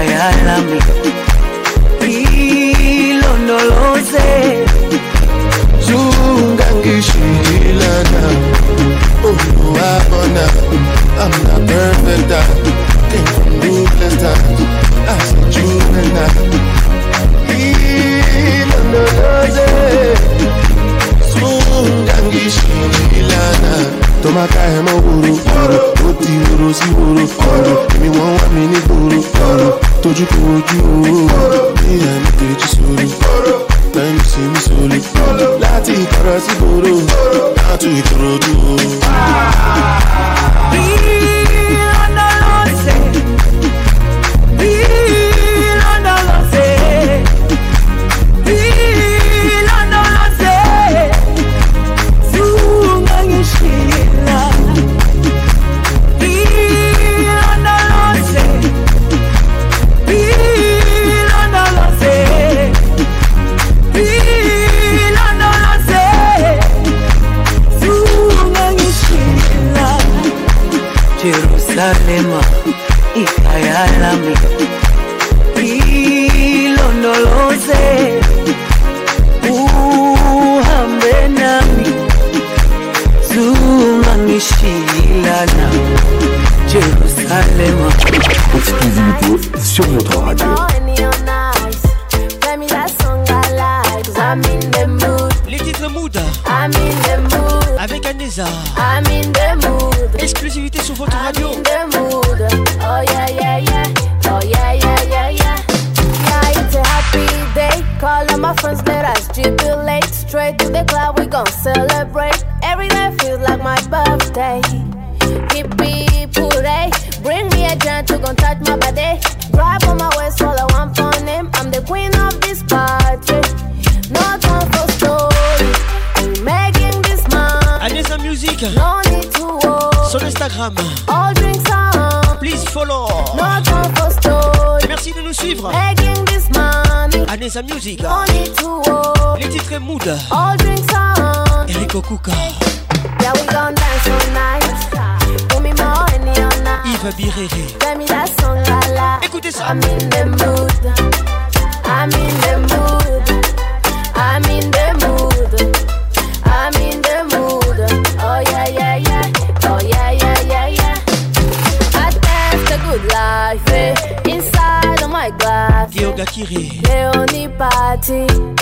ayálame ilondoloze zungangishilana oluwabona I'm not perfect, ah. I came from Brooklyn I said juvenile ilondoloze zungangishilana tọ́mákà ẹ̀ mọ́ wòrò ọ̀rọ̀ ó ti wòrò sí wòrò ọ̀rọ̀ èmi wọ́n wá mi ní gbòòrò ọ̀rọ̀ tójú kò ojú ọ̀rọ̀ ní kejì sórí láì mi sí mi sórí láti ìtọ́ra sí gbòòrò láti ìtọ́rọ̀ ojú ọ̀rọ̀. C'est ikayalami ilondoloze sur notre radio Mood Avec exclusivité sur votre radio. It's a music. Les titres Mood. Enrico Kuka. Yeah, we gon' dance all night. Give me my honey all night. Yves Birere. Tell me that song la la. Écoutez ça. I'm in the mood. I'm in the mood. I'm in the mood. Dakiri Léonie Patti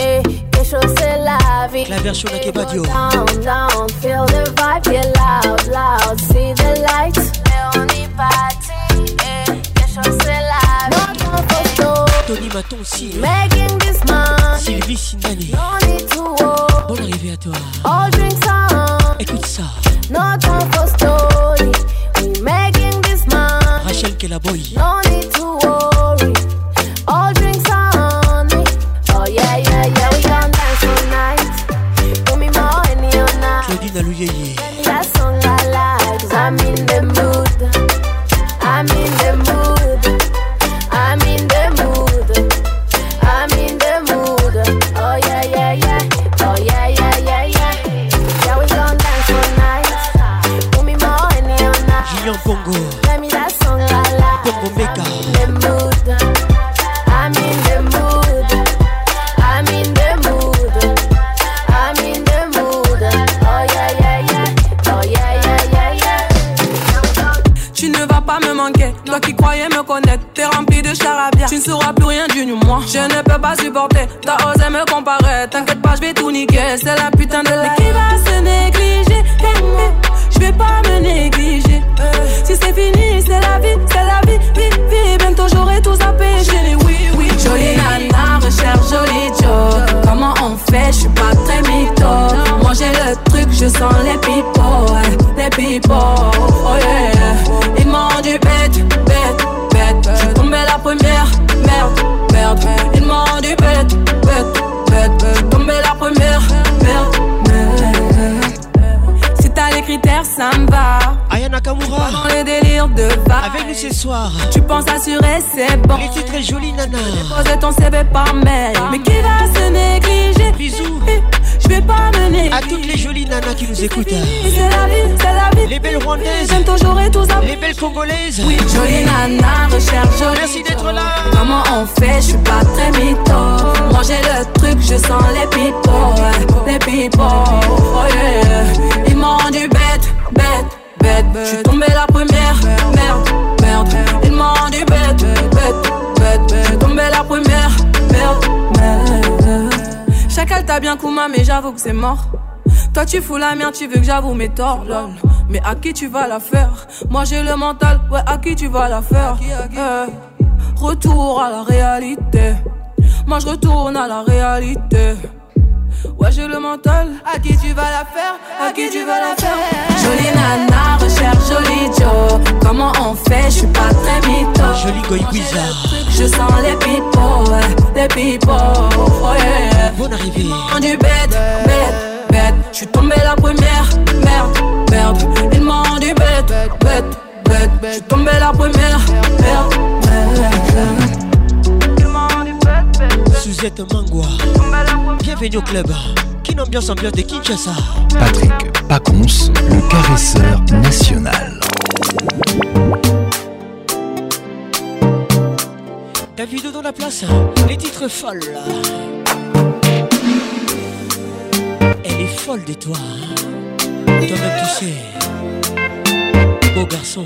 Et quelque chose c'est la vie La version de Kebadio Down, down Feel the vibe Get loud, loud See the light Léonie party Et quelque chose c'est la vie Non, non, Tony Maton si Making this money Sylvie Sinani No need to walk Bonne arrivée à toi All drinks on Écoute ça time for posto la vie Les belles rwandaises, j'aime toujours et tous ça. Les belles congolaises, oui. Jolie nana, recherche jolie. Merci d'être là. Comment on fait, je suis pas très mytho. Manger le truc, je sens les pipos. Les pipos, oh yeah. Ils m'ont rendu bête, bête, bête. Je suis tombée la première, merde, merde. Ils m'ont rendu bête, bête, bête. Je tombée la première, merde, merde. Chacal t'a bien Kuma, mais j'avoue que c'est mort. Toi tu fous la merde, tu veux que j'avoue mes torts Mais à qui tu vas la faire Moi j'ai le mental, ouais à qui tu vas la faire eh, Retour à la réalité Moi je retourne à la réalité Ouais j'ai le mental À qui tu vas la faire À qui tu vas la faire Jolie nana, recherche jolie Joe Comment on fait Je suis pas très mytho Jolie goy Je sens les people ouais, les people Bonne arrivée du bête, bête je suis tombé la première, merde, merde. Il m'ont rendu bête, bête, bête. Je suis tombé la première, merde, merde. Suzette mangois. bienvenue au club. bien ambiance ambiance de Kinshasa. Patrick Pacons, le caresseur national. vidéo dans la place, les titres folles. folle de toi. Hein. Toi-même tu sais. Beau garçon,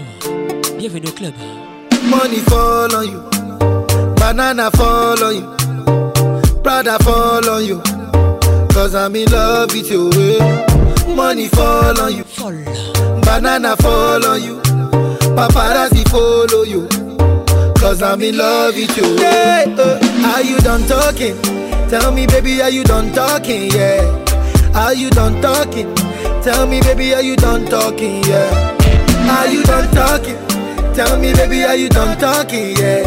bienvenue au club. Money fall on you. Banana fall on you. Prada fall on you. Cause I'm in love with you. Eh. Money fall on you. Banana fall on you. Paparazzi follow you. Cause I'm in love with you. Hey, eh. are you done talking? Tell me, baby, are you done talking? Yeah. Are you done talking? Tell me, baby, are you done talking? Yeah. Are you done talking? Tell me, baby, are you done talking? Yeah.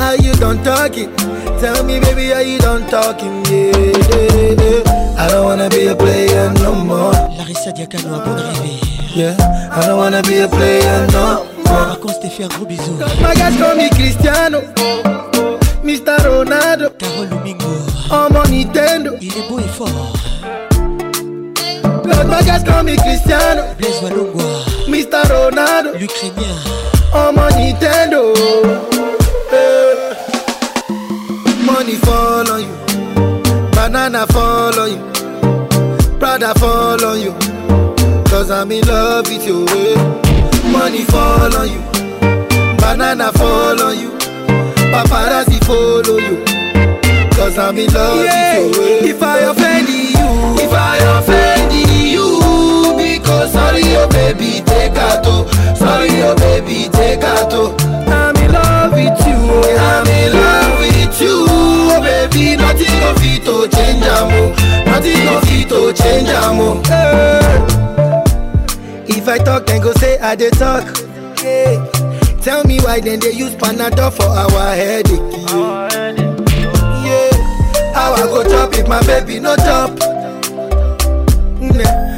Are you done talking? Tell me, baby, are you done talking? Yeah. I don't wanna be a player no more. Larissa Diacano a bon arrivé. Yeah. I don't wanna be a player no more. Me raconte tes fait un gros bisou. Magas comme Cristiano. Mr. Ronaldo. Carole Oh mon Nintendo. Il est beau et fort. D'autres mi Cristiano, Mr. Ronaldo, l'Ukrainien, oh mon Nintendo. Eh. Money fall on you, banana fall on you, Prada fall on you, cause I'm in love with you. Eh. Money fall on you, banana fall on you, paparazzi follow you, cause I'm in love with you. Eh. If I offend Sorry, oh baby, take her to. Sorry, oh baby, take her to. I'm in love with you. Oh. I'm in love with you. Oh baby, nothing of it to change am amo. Oh. Nothing of it to change amo. Oh. Hey. Eh. If I talk, then go say I dey talk. Hey. Tell me why then they use Panadol for our headache. Our Yeah. How I go chop if my baby no chop? Yeah.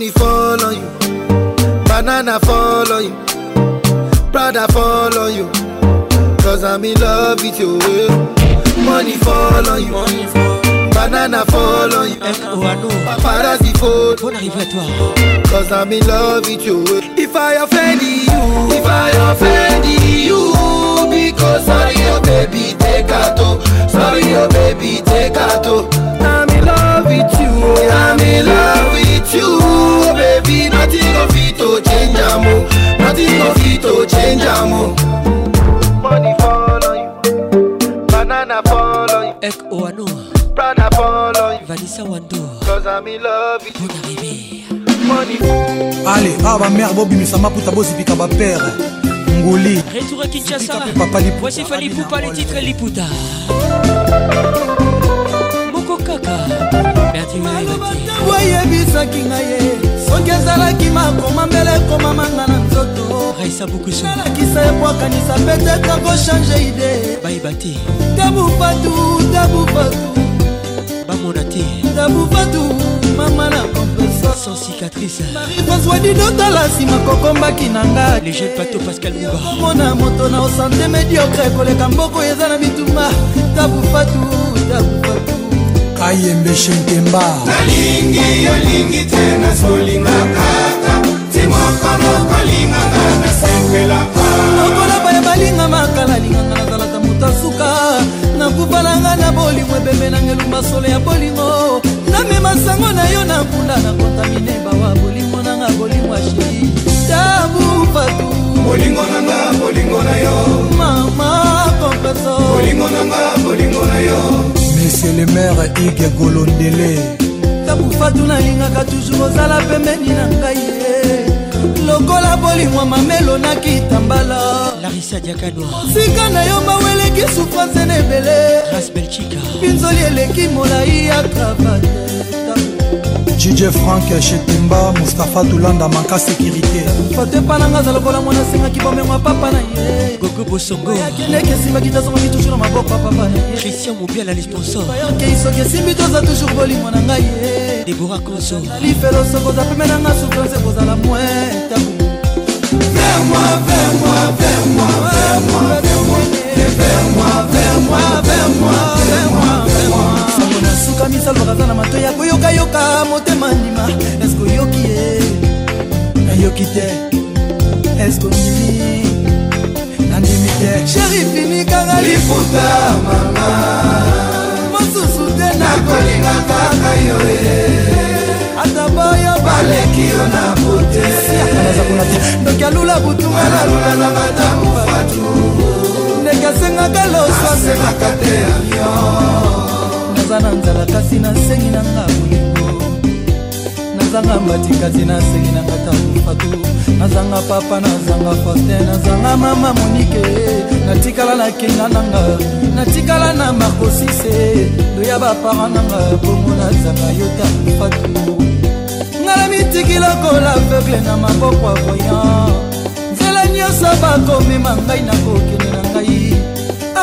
Money fall on you, banana fall on you, brother fall on you. Cause I'm in love with you. Money fall on you, Money fall. banana fall on you. Paparazzi fall. Cause I'm in love with you. If I offend you, if I offend you, because sorry, your oh baby, take out. Oh. Sorry, your oh baby, take out. I'm in love with you. I'm in love with you. baby nothing go fit to change am o oh. nothing go fit to change am o. Oh. money fall on you banana fall on you. ek owano. prada fall on you. vanessa wando. cause i'm in love with you. bon arrivé. money. ale ah, awa bamere bobimisa maputa bozipika bapere ngoli retour à kinshasa voici fali poupa le titre liputa moko kaka bertiwayebisaki ngai ye ezalaki makoma mbele ekomamanga na nzoto nalakisa ebwakanisa pete koko change ide bayeba te tabufatu tabufatu bamona te tabufatu mama na sans cicatrice marie-françois didotala nsima kokombaki na nga le jeune pato pascal mubamona moto na osante médiocre koleka mboko eza na bitumba tabufatu tabufatu kayembe shentemba nalingi yolingi te nazolinga kaka timokonokolinganga nasepelaka lokola baya balinga maka nalinganga nazalaka moto asuka nakufananga na bolingo ebembe nanga elumba solo ya bolingo namema sango na yo na mpunda na kontamine bawa bolingo nanga bolingo ashii tabu fatu bolingo nanga bolingo na yo mama kompeso bolingo nanga bolingo na yo monsieur le maire ige golondele kabufatu nalingaka toujours ozala pembeni na ngai lokola bolimwa mamelo nakitambala mosika na yo maweleki supanse na ebele pinzoli eleki molai ya kravate dj frank shetemba mustapha tulanda maka sécurité fatepa nanga aza lokola mwana asengaki bomengo papa na ye gogo bosongoyakendeke esimbaki tozongaki toujours na maboko papa christian mobiala lesponsoryoke isoki esimbi toza toujours bolimo na ngai ye debora konso lifelo sokoza peme nanga souvense kozala mwe tabu Vers moi, vers moi, vers moi, vers moi, vers moi. vers moi vers moi vers moi vers moi vers moi sango nasuka misalobaka aza na matoi ya koyokayoka motema ndima eske oyoki ye nayoki te eske ondimi nandimi te sheri fini kaka liputa mama mosusu te nakolinga kaka yo ata boyo baleki yo na bote ndoki alula butunga nalula na matamu fatu asengaka loso asemaka te naza na nzala kasi nasengi na nga molimo nazanga mbati kasi nasengi na nga tafatu nazanga papa nazanga faustin nazanga mama monike natikala na kinga nanga natikala na markosise loya bapara nanga bongo nazanga yo tafatu ngala mitikila kola aveugle na maboko ya voyan nzela nyonso bakomema ngai nakokende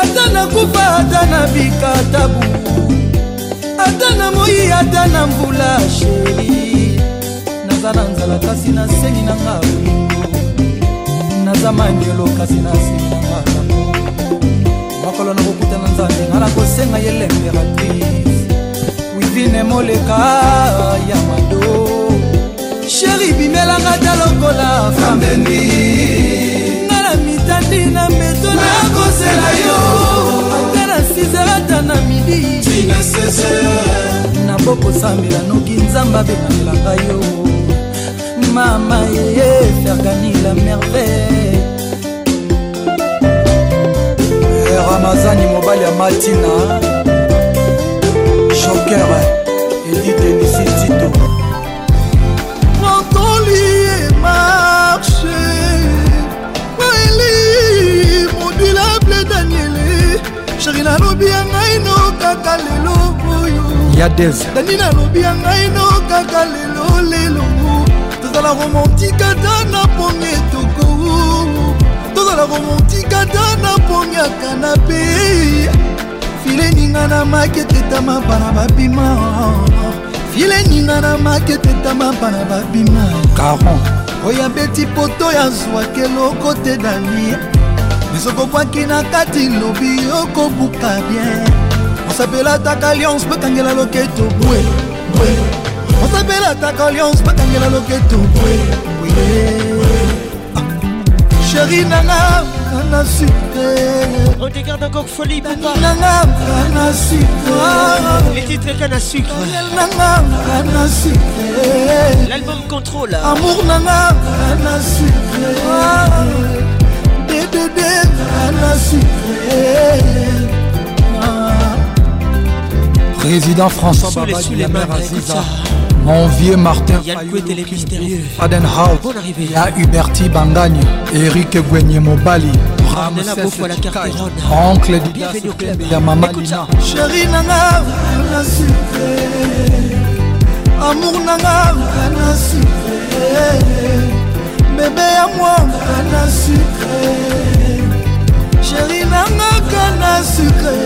ata nakufa ata na bika tabu ata na moi ata na mvula sheri naza na nzala kasi nasengi na nga bolingo naza manyelo kasi nasengi na nga kamo mokolo nakokutana nzambe nga na kosenga ye lemperatrice wivine moleka ya mado sheri bimelanga ta lokola fambeni nandi na mbeto nakosela yo anga na sizalata na midi nabokosambela noki nzambe abengelaka yo mama yeye fergani la merveille eh, ramazani mobali ya matina shoker edi denisi tito sheri nalobi ya ngai no kaka lelo oyo ya des dani nalobi ya ngai no kaka lelo lelo tozala romantika ata na pongi etoko tozala romantika ata na pongi ya kanape fileninga na maketetama bana babima fileninga na maketetama bana babima caron oyo abeti poto ya zwaka eloko te danie ezokobwaki na kati lobi okobuka bien osapelataka alliance bakangela loketo bwe bwe osapelataka alliance bakangela loketo bwe bwe ah. sheri nanga kana sucre regarde encore folie papa nanga kana sucre ah, les titres kana sucre nanga kana sucre l'album contrôle amour nanga kana sucre ah. de Devanassi Président François Baba Guillemère Aziza Mon vieux Martin Fayou Adenhout La Huberti Bangagne Eric Gwenye Mobali Ramesses, Chikay Oncle Dida Soukembe Yamama, Lina Chéri Nanga Vana Sucre Amour Nanga Vana Sucre bebe ya mwanga na sukre sheri nangaka na sukre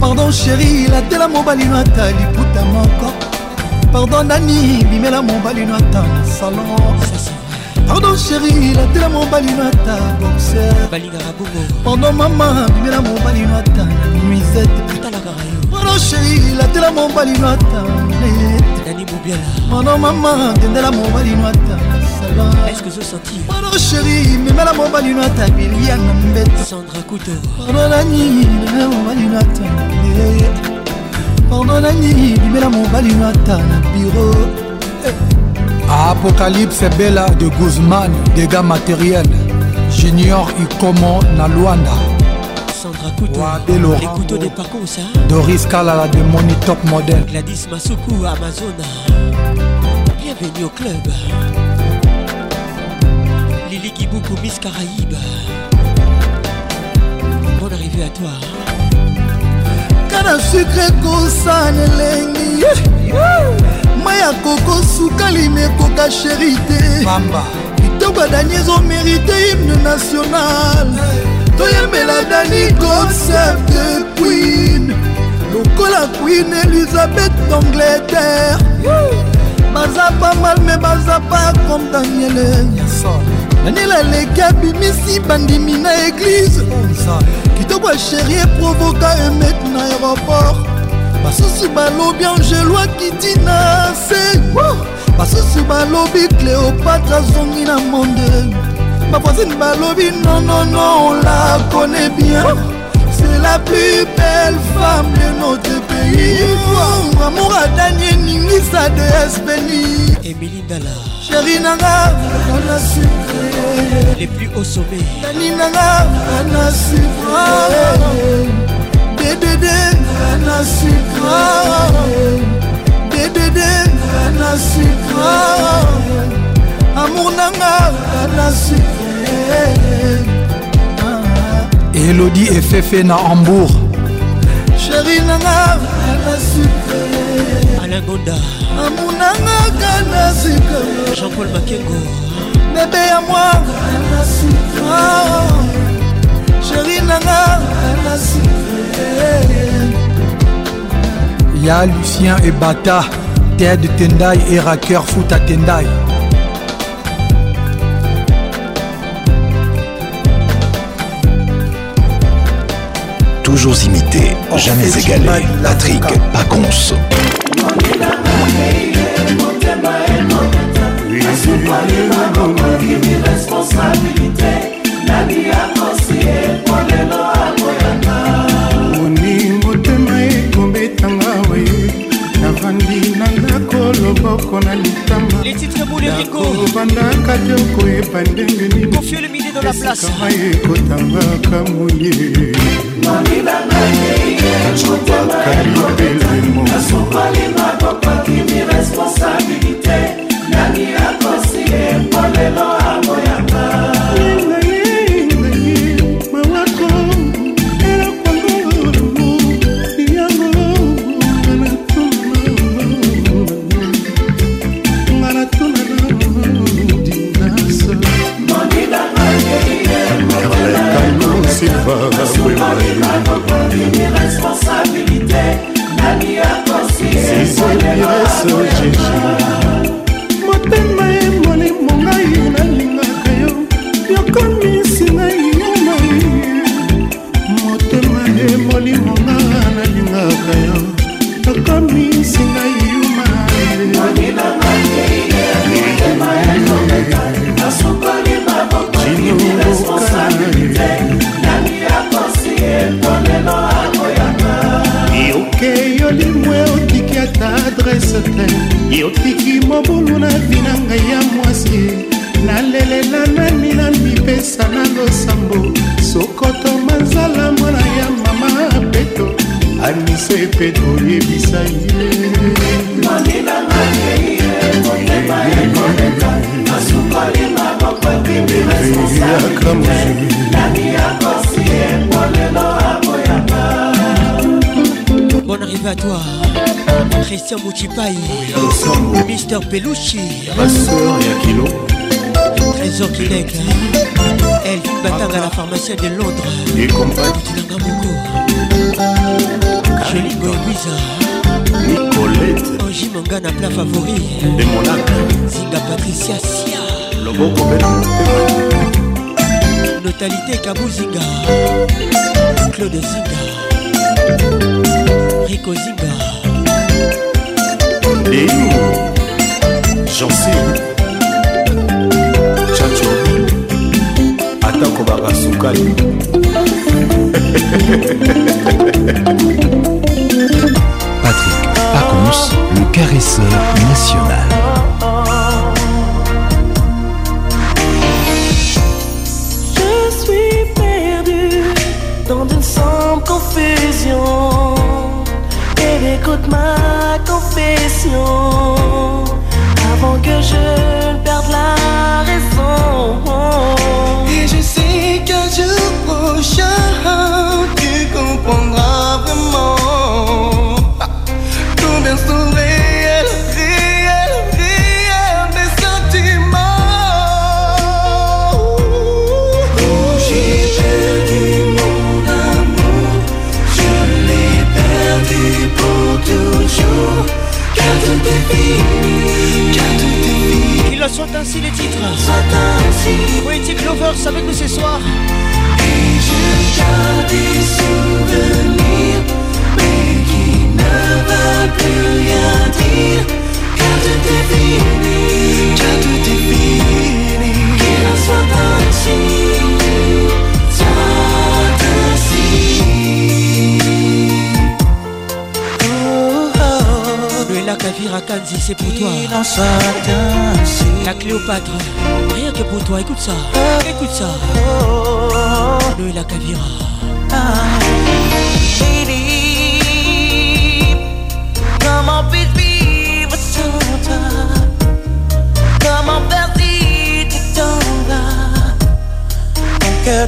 pardon sheri latela mobali no ata liputa moko pardon nani bimela mobali no ata salon pardon sheri latela mobali no ata boxer balingaka bongo pardon mama bimela mobali no ata nuisette pardon sheri latela mobali no ata net dani mobiala mano mama ndendela mobali no ataeske ozosanti mano sheri memela mobali no ata bilia na mbete sandra kuto mano nani ndendela mobali no ata pardon nani bimela mobali no ata na biro eh. apocalypse bela de guzman dégâts matériel junior ikomo na lwanda couteaux, Laura, les couteaux des parcours, ça. Doris Kalala de Money Top Model. Gladys Masuku, Amazon. Bienvenue au club. Lily Kibuku, Miss Caraïbe. Bonne arrivée à toi. Kana sucre kosane lengi mai ya koko sukalimi ekoka sheri te kitoko adani ezomerite hymne national hey. toyembela dani concert de queen lokola queen elizabeth d'angleterre baza pa mal me baza pa comme daniele daniel aleki abimisi bandimi na eglize kitoko asheri eprovoka emet na aéroport basusu balobi angeloa kiti na se basusu balobi cléopatre azongi na monde bavoisine balobi nonono on la connaît bien c'est la plus belle femme de notre pays amour adanie ningisa de espeni emili dala sheri nanga ana sucre les plus haut sommet dani nanga ana sucre dedede ana sucre dedede ana sucre amour nanga nasi elodi efefe na hambourg sheri nanga nasi alagonda amour nanga nasi jean paul makengo bebe ya mwa sheri nanga nasi ya lucien ebata ted tendai et raqueur foot à tendai toujours imité, jamais égalé. Patrick Paconce. moko na litamaobandaka te okoyeba ndenge niniesikawa ekotangaka moye kalibelemo nami akosi epolelo Yes, Christian Mouchipai Mister Pelushi Trésor Kinec Elle Batanga la pharmacienne de Londres Tinanga Moko Jolie Goybiza Nicolette Angie Mangana plat favori De Monaco Zinga Patricia Sia Loboko Notalité Kabuzinga Claude Zinga Rico Zinga leyu jansi chacho atako bakasukali Patrick Pacons, le caresseur national. Rien que pour toi, écoute ça Écoute ça Le la cavira Comment puis-je vivre sans toi Comment perdre tout ton Mon cœur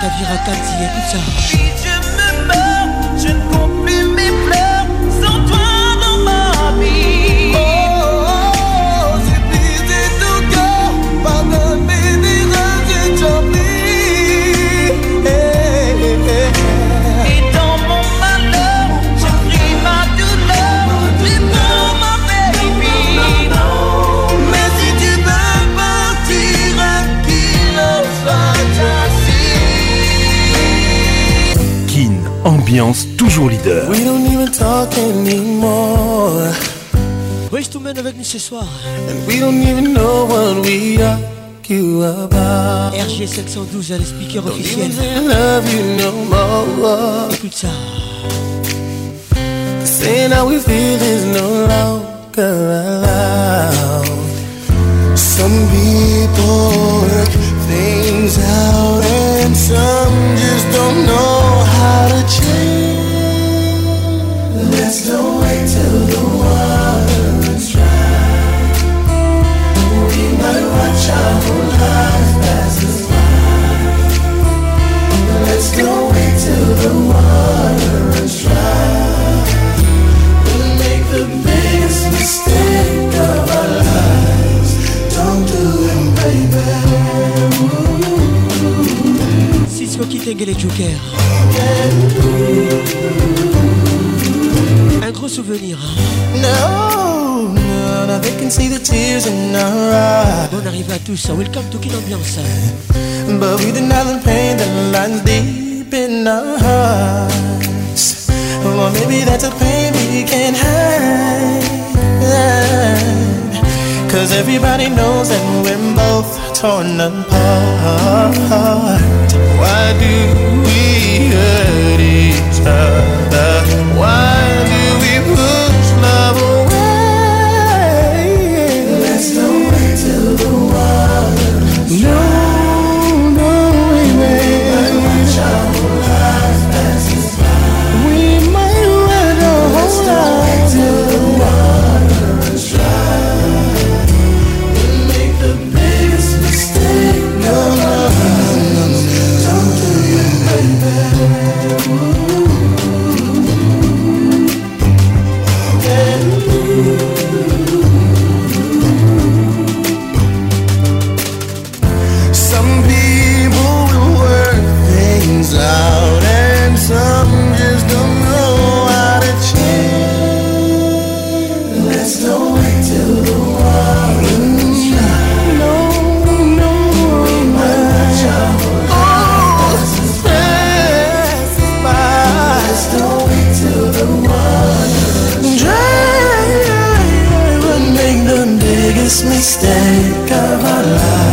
vu Virata, dis écoute ça. ambiance toujours leader. We don't even talk anymore. Wish to men avec nous ce soir. And we don't even know what we are. RG 712 à les speakers officiels. Love you no more. Écoute ça. Saying how we feel is no longer allowed. Some people work things out and some just don't know. Sengele Joker. Un gros souvenir. Hein. No, no, they can see the tears in our eyes. Bon arrive à tous, hein. welcome to Kid Ambiance. Hein. But we deny the pain that lies deep in our hearts. Well, maybe that's a pain we can't hide. Cause everybody knows that we're both torn apart. Why do we hurt each other? Why? biggest mistake of our lives.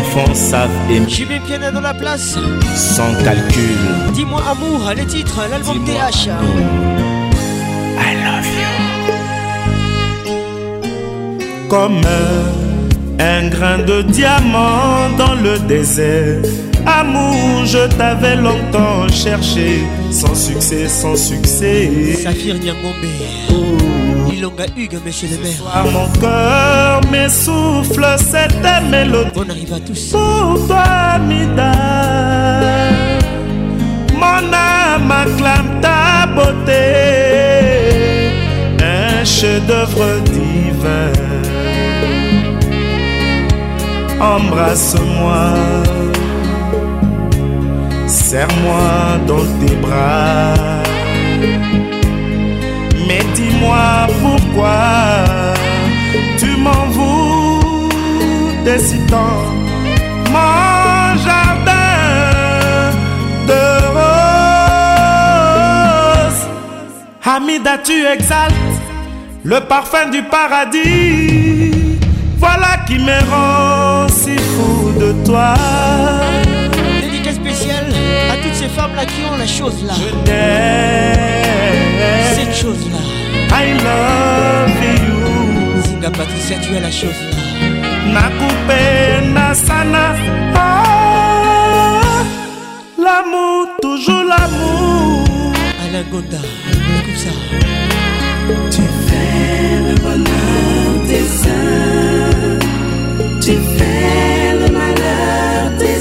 enfants savent aimer. Jimmy dans la place. Sans calcul. Dis-moi amour, les titres, l'album TH. I love you. Comme un grain de diamant dans le désert. Amour, je t'avais longtemps cherché, sans succès, sans succès. Saphir Oh Hugues, le maire. À mon cœur, mes souffles, cette mélodie. On arrive à tous. Pour toi, Mida. Mon âme acclame ta beauté. Un chef-d'œuvre divin. Embrasse-moi. Serre-moi dans tes bras mais dis-moi pourquoi tu m'en voudrais si tant mon jardin de roses. Hamida, tu exaltes le parfum du paradis. Voilà qui me rend si fou de toi ces femmes-là qui ont la chose là. Je t'aime. Cette chose là. I love you. Zinga Patricia, tu es la chose là. na sana ah, l'amour toujours l'amour Alain Gonda écoute ça tu fais le bonheur des uns tu fais le malheur des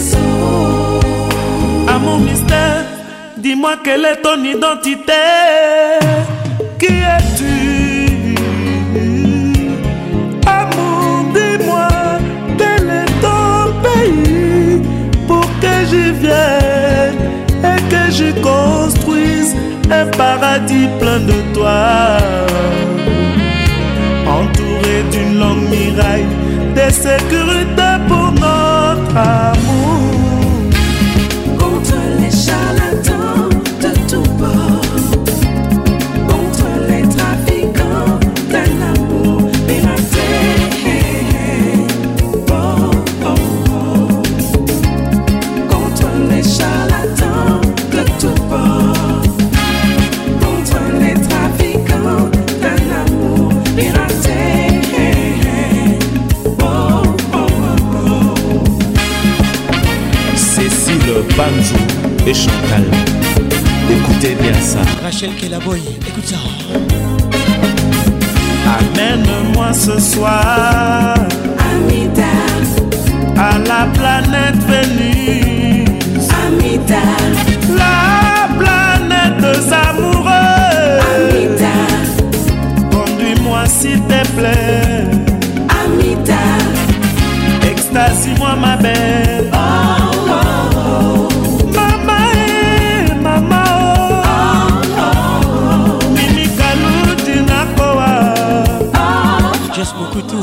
Dis-moi quelle est ton identité Qui es-tu Amour, dis-moi quel est ton pays Pour que j'y vienne et que j'y construise un paradis plein de toi Entouré d'une longue miraille, des sécurités pour notre amour Banjo et Chantal. Écoutez bien ça. Rachel Kelaboy, écoute ça. Amène-moi ce soir, Amida, à la planète Vénus. Amida, la planète des amoureux. Amida, conduis-moi s'il te plaît. Amida, extasie-moi ma belle. Oh. jos mokutu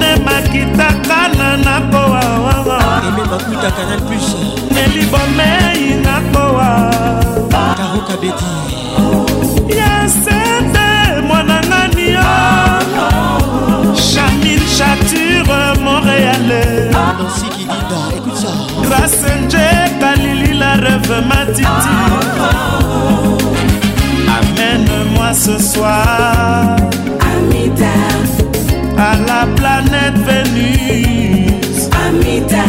nene makitakana na kowaeme makuta canal plus nelibomei na kowa karoka beti yasete mwananga nio chamil chature montréalais nansi kidida écoute ça grâce nje kalili la reve matiti amène moi ce soir planète Vénus. Amita.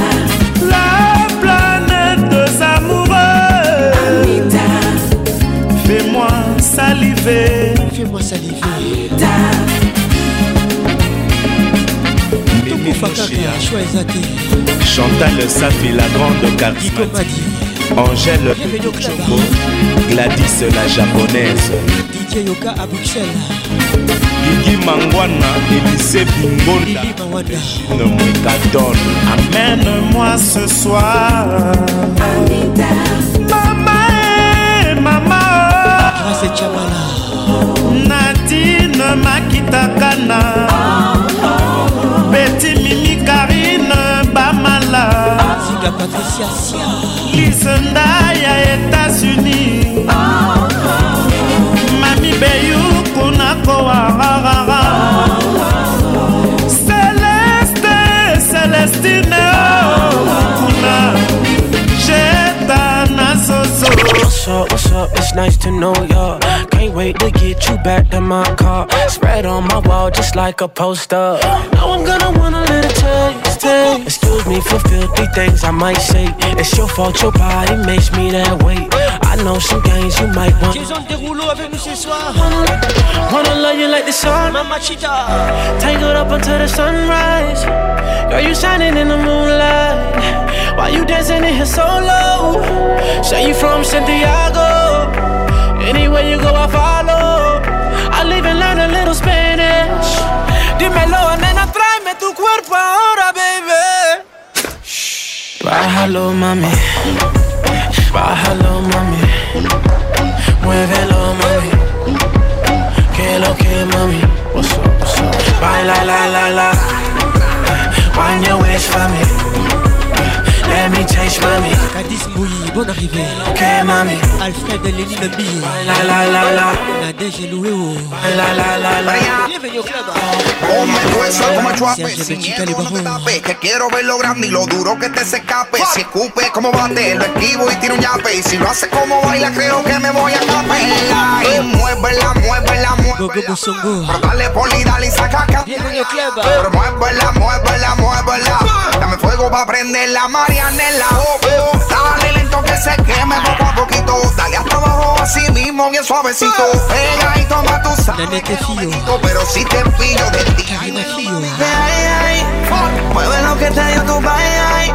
La planète des amoureux. Amita. Fais-moi saliver. Fais-moi saliver. Amida Tomo Fakaka, Chantal Safi, la grande charismatique. Angèle Gladys la japonaise. Didier Yoka à Bruxelles. ligi mangwana elise bingondaine mwekatone amène-moi ce soir Anita. mama e mama nadine makitakana peti mimi karine bamala lisenda ya états-unis mami beyuku Oh, what's up? It's nice to know ya. Can't wait to get you back in my car. Spread on my wall just like a poster. Now I'm gonna wanna let it taste, taste. Excuse me for filthy things I might say. It's your fault your body makes me that way. I know some games you might want. Jason Derulo avec nous soir. Wanna love you like the sun. Mama Chita. Tangled up until the sunrise. Girl, you shining in the moonlight. Why you dancing in here solo? Say you from Santiago. Anywhere you go, I follow. i live and learn a little Spanish. Dímelo, nena, tráeme tu cuerpo ahora, baby. Shh. Bájalo, mami. Bájalo, mami. Muévelo, mami. Que lo que, mami. What's up, what's up? Baila, la, la, la. Wind your waist for me. Let me change mami Cadiz Bouilly, bonne arrivée Ok mami Alfred et Lenny le billet La la la la Nadège et Louéo oh. La la la la Bienvenue au club Ponme tu eso como chuape Sin miedo no te Que quiero ver lo grande y lo duro que te se escape Si escupe como bate Lo esquivo y tiro un yape Y si lo hace como baila creo que me voy a capelar Y muévela, muévela, muévela Pero dale poli, dale y saca acá Bienvenue au club Pero muévela, muévela, muévela Dame fuego pa' prender la María carne en la Dale lento que se queme poco a poquito. Dale hasta abajo así mismo, bien suavecito. Pega y toma tu sal. No pero si te pillo de ti. Mueve lo que te dio tu baile.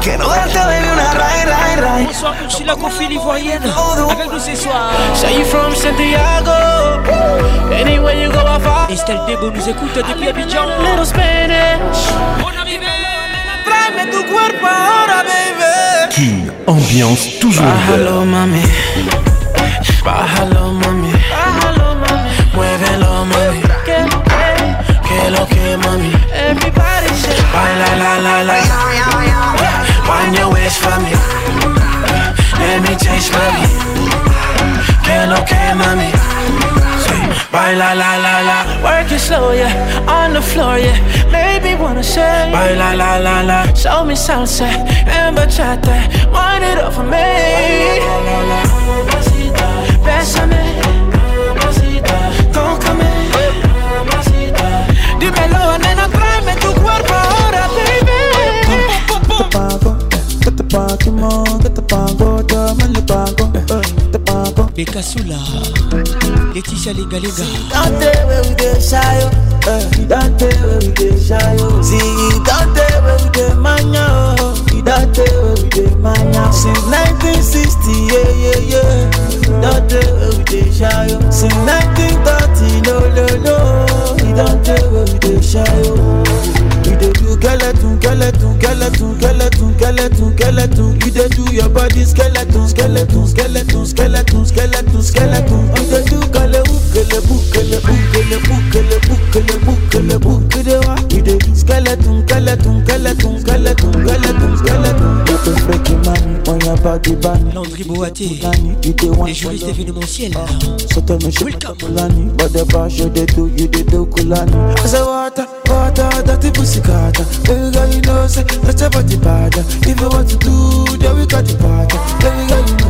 Que no dejaste de una ray, ray, ray. Bonsoir, si suis con qu'on fait l'ivoirienne. Avec nous ce soir. Say you from Santiago. Anywhere you go, I follow. Estelle de nous écoute depuis Abidjan. Little Spanish. Mon mi vida. Dame tu cuerpo ambiance toujours. nouvelle. Ah, ah, ah, for Bye la la la la. Work it slow, yeah. On the floor, yeah. Maybe wanna say. Bye la la la la. Show me salsa and bachata. Wind it up for me. Bésame. Tócame. Dímelo, nena, tráeme tu cuerpo ahora, baby. Get the bag, get get the Bekasula, Letitia Lega where we dey oh. where we dey oh. See, where we dey oh. where we dey Since 1960, yeah, yeah, yeah. where we dey oh. Since 1930, no, no, no. where we dey oh skeleton, skeleton, skeleton, skeleton, skeleton, skeleton. You dey do your body skeleton, skeleton, skeleton, skeleton, skeleton, skeleton. You dey do kalebu, kalebu, kalebu, kalebu, kalebu, kalebu, kalebu. You dey wa, you dey skeleton, skeleton, skeleton, skeleton, skeleton, skeleton a pas de banni. Landry Boaté, les juristes événementiels. Ah, Sota me but the bash you they do, you they do Kulani. I say water, water, dirty pussy cutter. girl, you know say that's a body bad. If you want to do, then we got the party. Baby girl, you know.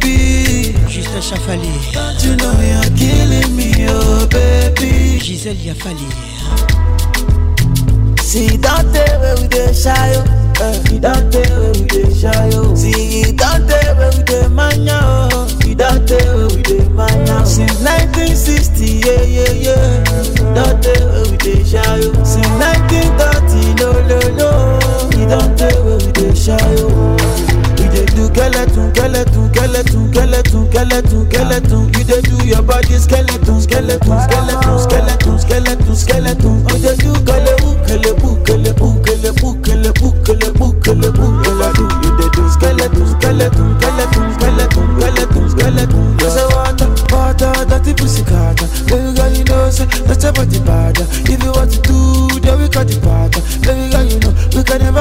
baby. Gisèle Chafali. you know you're killing me, oh baby. Gisèle Yafali. Si Dante day where we dey shy, oh. See that day where euh, we dey shy, si Dante that day where mania, oh. See that day where mania. Since 1960, yeah, yeah, yeah. That day where we dey shy, Since 1930, no, no, no. See that day where we shy, do skeleton, skeleton, skeleton, skeleton, skeleton, skeleton. You dey do your body skeleton, skeleton, skeleton, skeleton, skeleton, skeleton. You dey do kelebu, kelebu, kelebu, kelebu, kelebu, kelebu, kelebu, kelebu. You dey do skeleton, skeleton, skeleton, skeleton, skeleton, skeleton. You say water, water, dirty pussy carter. Baby girl, you know say that your body bad.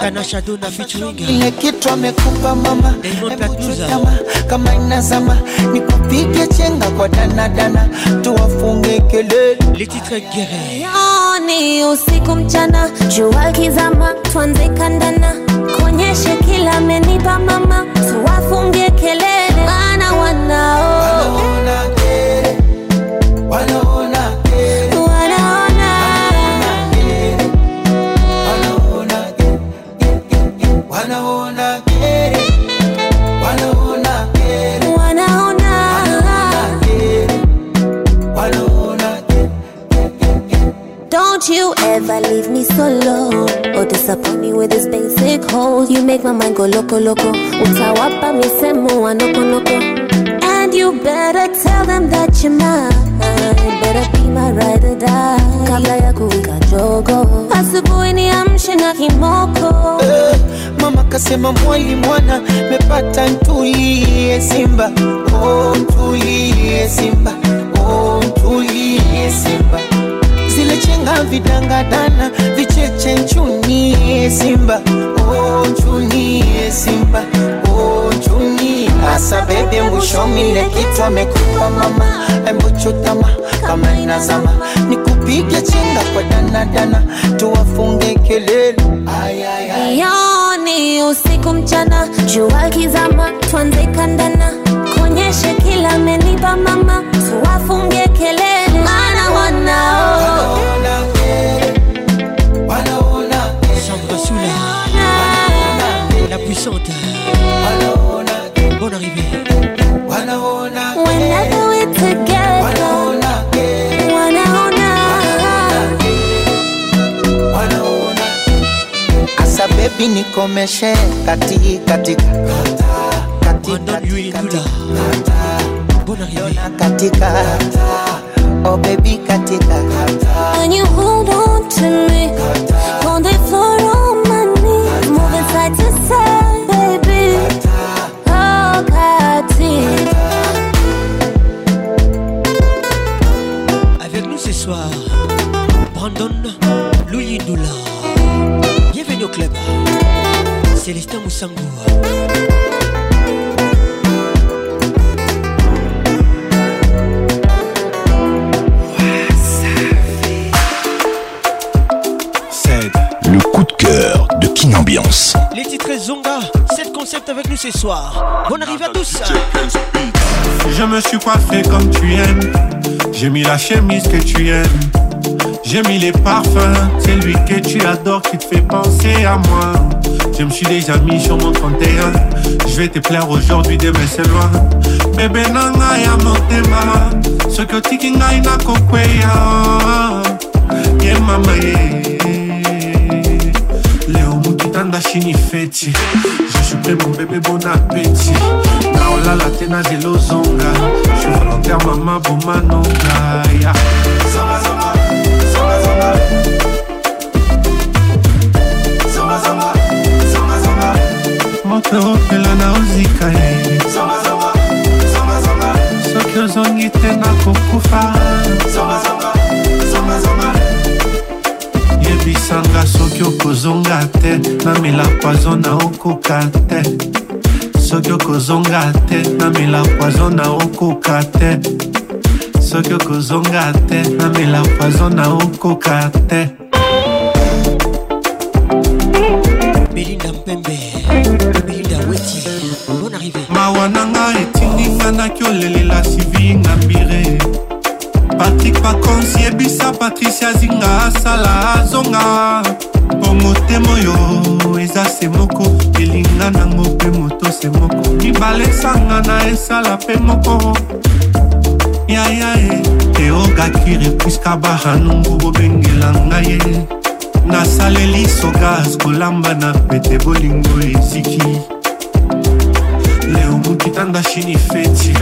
Dunga na Shadow na featuring ile kitu amekupa mama kama, kama inazama nikupige chenga kwa danadana tuwafunge kelele lititre gere yoni usiku mchana jua kizama tuanze kandana konyeshe kila amenipa mama tuwafunge kelele mana wanao, wanao. you ever leave me solo or oh, disappoint me with this basic hole. You make my mind go loco loco. Utawapa misemo wa noko noko. And you better tell them that you're mine. Better be my ride or die. Kabla ya kuwika jogo, asubuhi niamshe na kimoko. Eh, mama kasema mwali mwana mepata, ntulie Simba, oh ntulie Simba, oh ntulie Simba zile chenga vidangadana vicheche nchuni eh, Simba oh, nchuni eh, Simba oh, nchuni asa bebe mbushomile kitu amekupa mama embuchutama kama inazama nikupige chenga kwa danadana tuwafunge kelele yoni usiku mchana jua kizama tuanze kandana konyeshe kila amenipa mama tuwafunge kelele Oh. puissante. Bonne arrivée. Wanna wanna wanna do it together. Wanna wanna wanna wanna wanna wanna. Asa baby nikomeshe kati katika kati katika. Bonne arrivée. Katika. oh baby Katita when you hold on to me on the floor on my knee moving side to side baby oh it. avec nous ce soir Brandon Louis Doula bienvenue au club Célestin Moussangou. de cœur de King Ambiance. Les titres Zonga, cette concept avec nous ce soir. Bonne arrivée à tous. Je me suis coiffé comme tu aimes. J'ai mis la chemise que tu aimes. J'ai mis les parfums. C'est lui que tu adores qui te fait penser à moi. Je me suis déjà mis sur mon 31. Je vais te plaire aujourd'hui, demain c'est loin. Bébé nanga ya ma, Ce que tikinga ina kokweya. Yeah mama yeah. mashini feti jashupe mon bebe bon apeti na olala te nazelozonga je volontaire mama bomanonga ya moto opela na ozika ye soki ozongi te nakokufa oyebisanga soki okozonga te namela poizo na okoka te soki okozonga te namela poizo na okoka te soki okozonga te namela poizo na okoka te esala pe moko yaya e eogakiri puiska bahanungu bobengela ngai ye nasaleli sogas kolamba na pete bolingo eziki leo mokitanda chini feti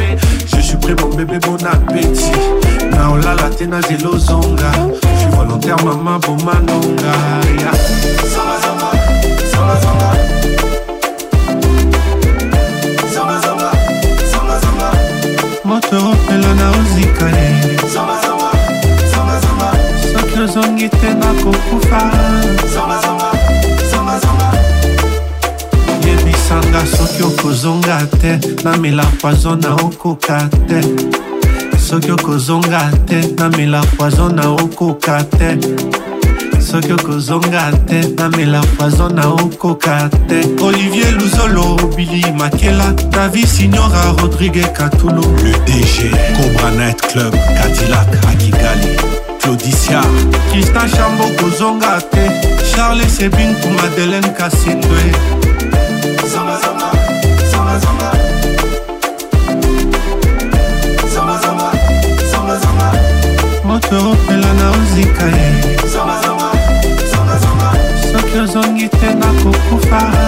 je suis prêt mon bébé bon appétit naolala te nazela ozonga je suis volontaire mama bomanonga yeah. mpona kokufa yebisanga soki okozonga te namela poizo na okoka te soki okozonga te namela poizo na okoka te soki okozonga te namela poison na okoka te olivier luzolo bili makela davi signora rodrigue katunu le dg cobranet club cadillac akigali claudicia kristan chambo kozonga te charles sebin ku madeleine kasindwe moto opela na ozika ye soki ozongi te nakokufa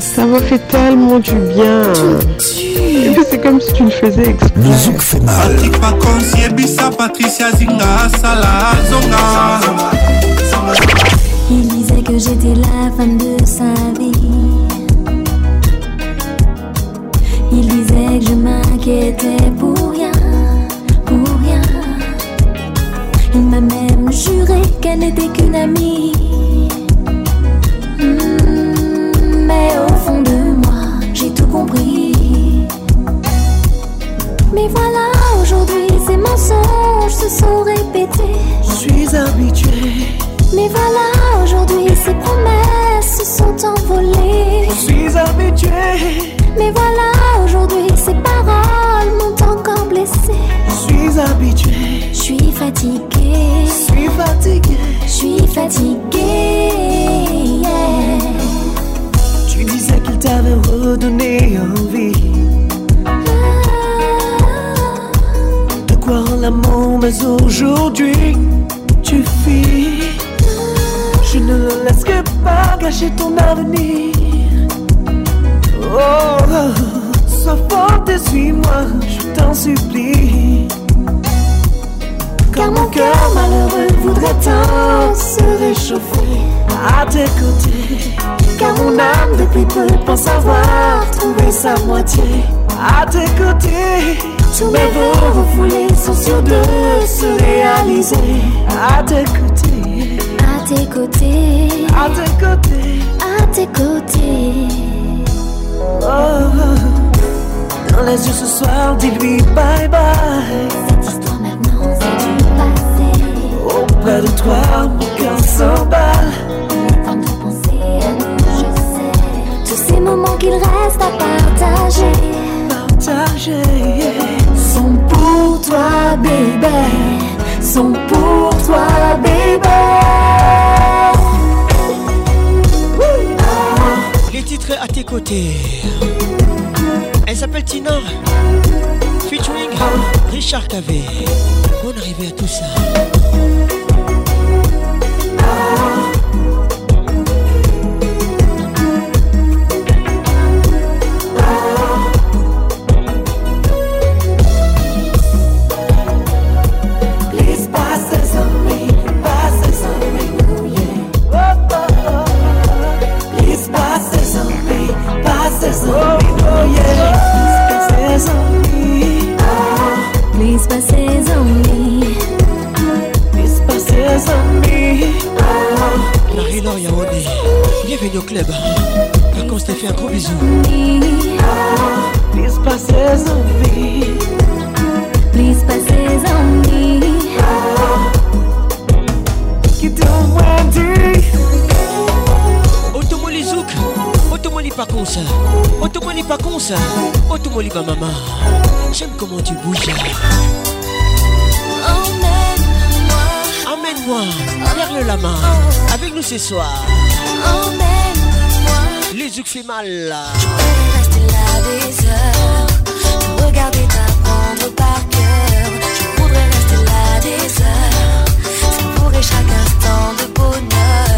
Ça m'a fait tellement du bien. C'est comme si tu le faisais exprès. Le fait mal. Il disait que j'étais la femme de sa vie. Il disait que je m'inquiétais pour rien, pour rien. Il m'a même juré qu'elle n'était qu'une amie. au fond de moi, j'ai tout compris. Mais voilà, aujourd'hui, ces mensonges se sont répétés. Je suis habitué. Mais voilà, aujourd'hui, ces promesses se sont envolées. Je suis habitué. Mais voilà, aujourd'hui, ces paroles m'ont encore blessé. Je suis habitué. Je suis fatigué. Je suis fatigué. Je suis fatigué. Sabe envie envie De quoi l'amour mais aujourd'hui tu fuis Je ne laisse que pas gâcher ton avenir Oh, sois forte et suis-moi, je t'en supplie Car mon cœur malheureux voudrait tant se réchauffer à tes côtés. Car mon âme depuis peu pense avoir trouvé sa moitié. À tes côtés, tous mes vœux refoulés sont sûrs de se réaliser. À tes côtés, à tes côtés, à tes côtés, à tes côtés. Oh, oh. Dans les yeux ce soir, dis-lui bye bye maintenant, auprès de toi, mon cœur s'emballe. qu'il reste à partager. Partager, sont pour toi, bébé. Sont pour toi, bébé. Les titres à tes côtés. Elle s'appelle Tina. Featuring Richard Cavé. Bonne arrivée à tout ça. Moliba Mama, j'aime comment tu bouges. Emmène-moi, garde le main avec nous ce soir. Emmène-moi. Les yeux fait mal. Je rester là des heures, te regarder t'apprendre par cœur. Je rester là des heures, savourer chaque instant de bonheur.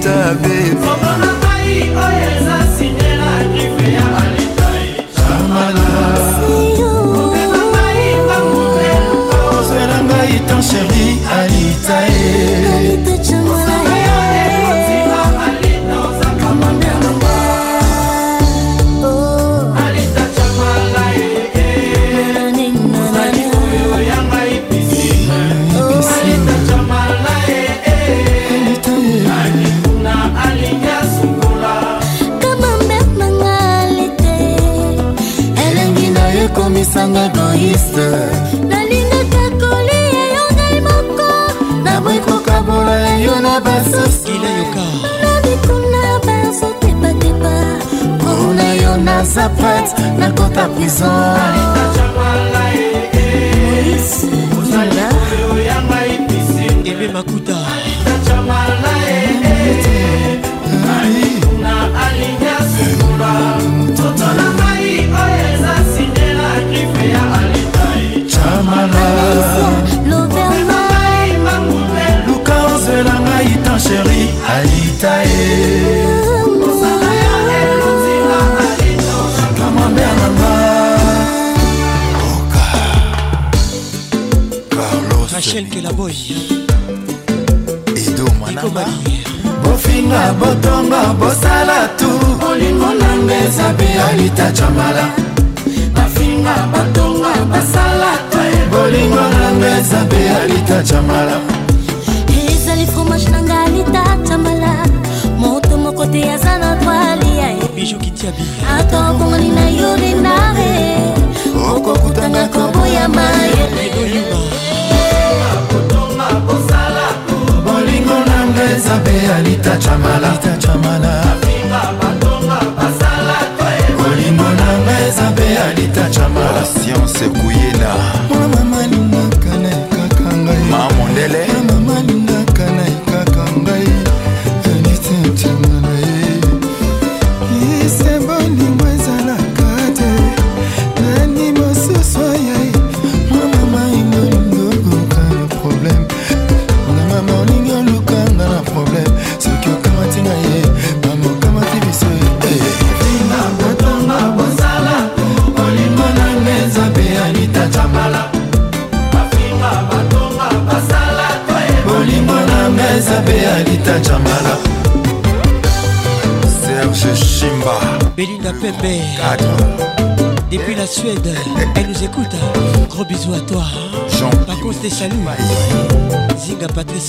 التابين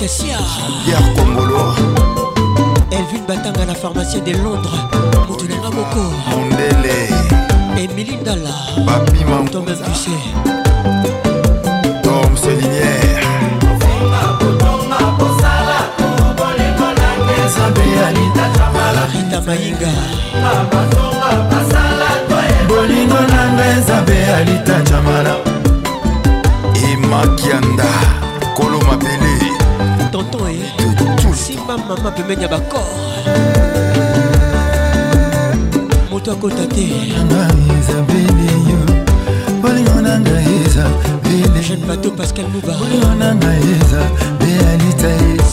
sia pierre kongolo elvin batanga na pharmacien de londres moto nanga moko mondele emili ndala bapimatombembuse pembeni ya bakor moto akota te jeune bateau pascal mouba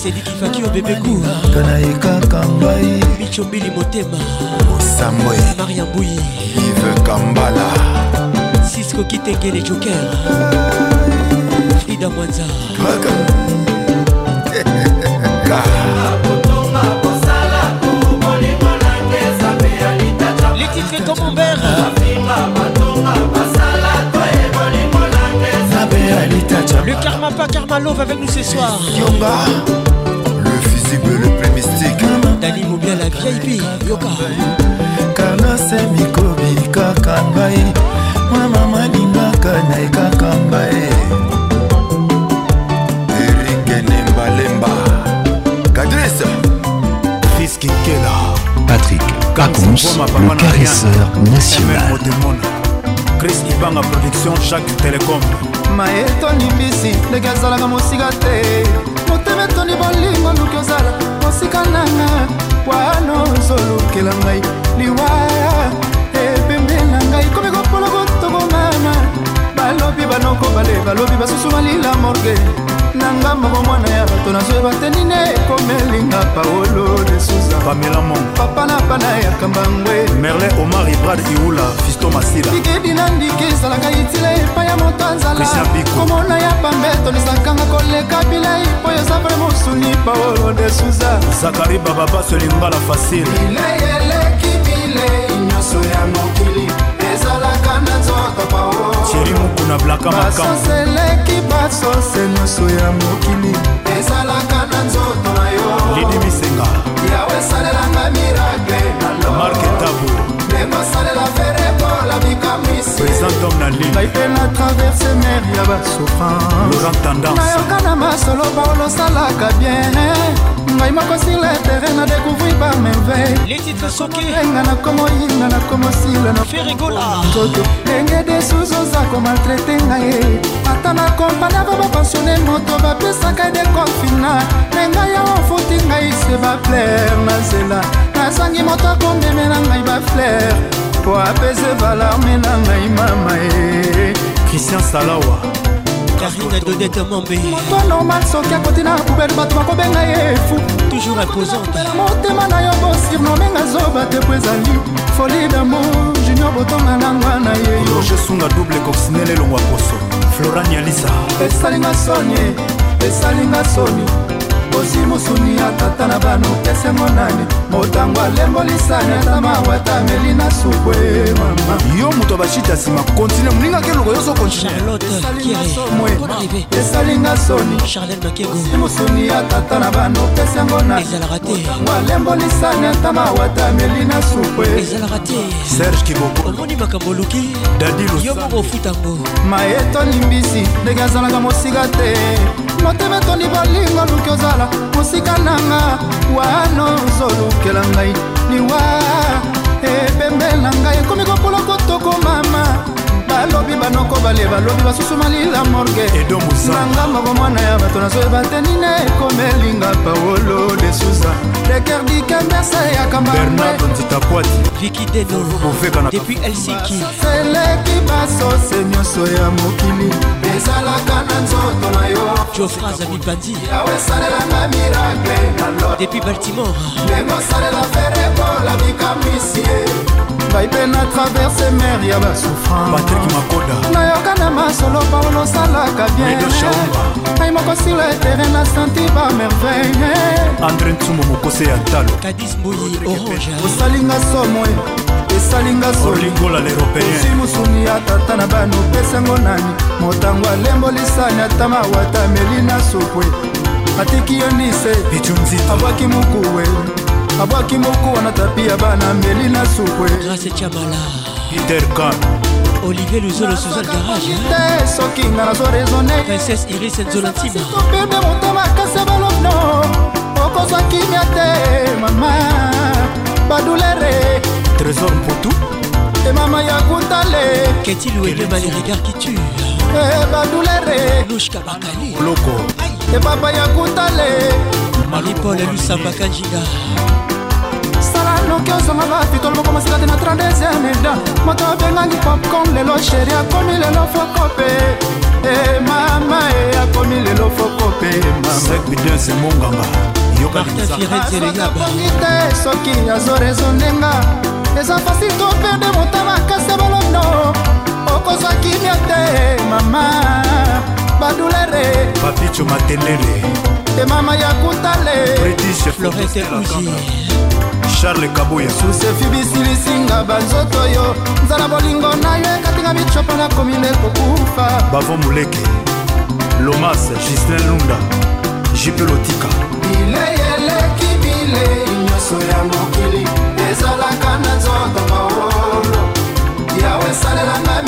sedikifaki o bebe kourmichombili motema maria mbui kambala sisko kitengele joker frida mwanza Kaka. mito mombere Le karma pas karma love avec nous ce soir Yonga Le physique le plus mystique Dani Mobia la VIP Yoka kanase mikobi kaka ngai mama maningaka na ye kaka ngai erikene mbalemba kadrese fiskikela Cacons, le caresseur national. Chris Ibanga Production, Jacques Telecom. maye etoni bisi ndenge azalaka mosika te motema etoni bolingo luki ozala mosika nanga wana ozolukela ngai liwaya epembe na ngai komi kopolo kotokomana balobi banoko bale balobi basusu malila morge na nga moko mwana ya bato nazoyeba te nini ekomelinga paolo desuza pamela mon papa na pana ya kambangwe merlin omar ibrad iula fisto masila bikedi na ndiki ezalaka itila epai ya moto azalakomona ya pambe tonisakanga koleka bilei mpo yoza vrema osuni paolo desuza zakari bababa selingala fasile bilei eleki bilei nyonso ya mokili ezalaka na sheri mokuna blaka makamboseleki basose nyonso ya mokili ezalaka na nzoto na yo lidi bisenga yawe esalelanga mirakle na marke tabu ekosalela verekola mikamwisibai mpe na traverse mer ya basouffrance nayoka na masolo baolosalaka bien ngai moko sur le terrain na découvrir par merveille letitre sokenga nakomoyinga nakomosila naferigolanzoto ndenge desusu oza komaltraite ngai ata na kompani avo bapensione moto bapesaka dekonfina me ngai awo futi ngai se bafleur na zela nazangi moto akondemela ngai bafleur po apese valarme na ngai mama e christian salawa karine dodete mombe moto normal soki akoti na poubele bato bakobenga ye efu toujours imposante motema na yo bosirnomenga zoba te po ezali foli damo junior botonga nangwa na ye roge sunga double coxinele elongwa poso florani alisa esalinga soni esalinga soni bokosi mosuni ya tata na bano kese monani motango alembolisani ata mawa etameli na supwe mama yo moto abashita nsima kontinue moninga keloko yo sokontinueesalinga soni mosuni ya tata na bano kese ngonanimotango alembolisani ata mawa etameli na supwe serge kiboko omoni makambo oluki dadiyo moko ofutango mayeto limbisi ndenge azalaka mosika te motema etondi bolingo luki ozala mosika nanga wana ozolukela ngai liwa ebembe na ngai ekomi kokola kotoko mama balobi banoko bale balobi basusu malila morge nanga moko mwana ya bato nazoyeba te nina ekomelinga paolo de suza leker dikembese ya kambaseleki basose nyonso ya mokili ezalaka na nzoto na yo geoffras amibandi depuis baltimore mpe na traverse mer ya basouffrancenayoka na masolo paolo osalaka bienai moko sur le terrain na santi bamerveille andré ntumo mokose ya talokosalinga somo esalinga solimusuni ya tata na bano pesango nani motango alembolisani ata mawata meli na supwe atiki yonise abwaki mokuwe abwaki moko wana tapi ya bana meli na sukwe grace tiabala peter kan olivier luzolo suzal garage te soki nga nazo raisonne princesse iris nzolantimaopembe motema kasi balobno okozwa kimia te mama badulere trésor mputu emama ya kutale ketiluedeba le regard qui tue e eh, badulere lushka bakali loko epapa ya kutale malipole lusamba kanjida sala noki ozonga bafitolo moko masika te na 32 eda moto abengani popcorn lelo sheri akomi lelo fokope eh, mama e akomi lelo fokope mamaidense monganga yokaabongi te soki azorezondenga eza fasi toperde motama kasi balondo okozwa kimia te mama badulere papicho matelele de mama ya kutaleflorete kabuya susefi bisilisinga banzoto yo nzala bolingo na yo ekatinga bicopo nakomi nekokufa bavo moleke lomas gislin lunda jipe lotika bilei eleki bilei nyonso ya mokili ezalaka na nzoto maolo yawe esalelanga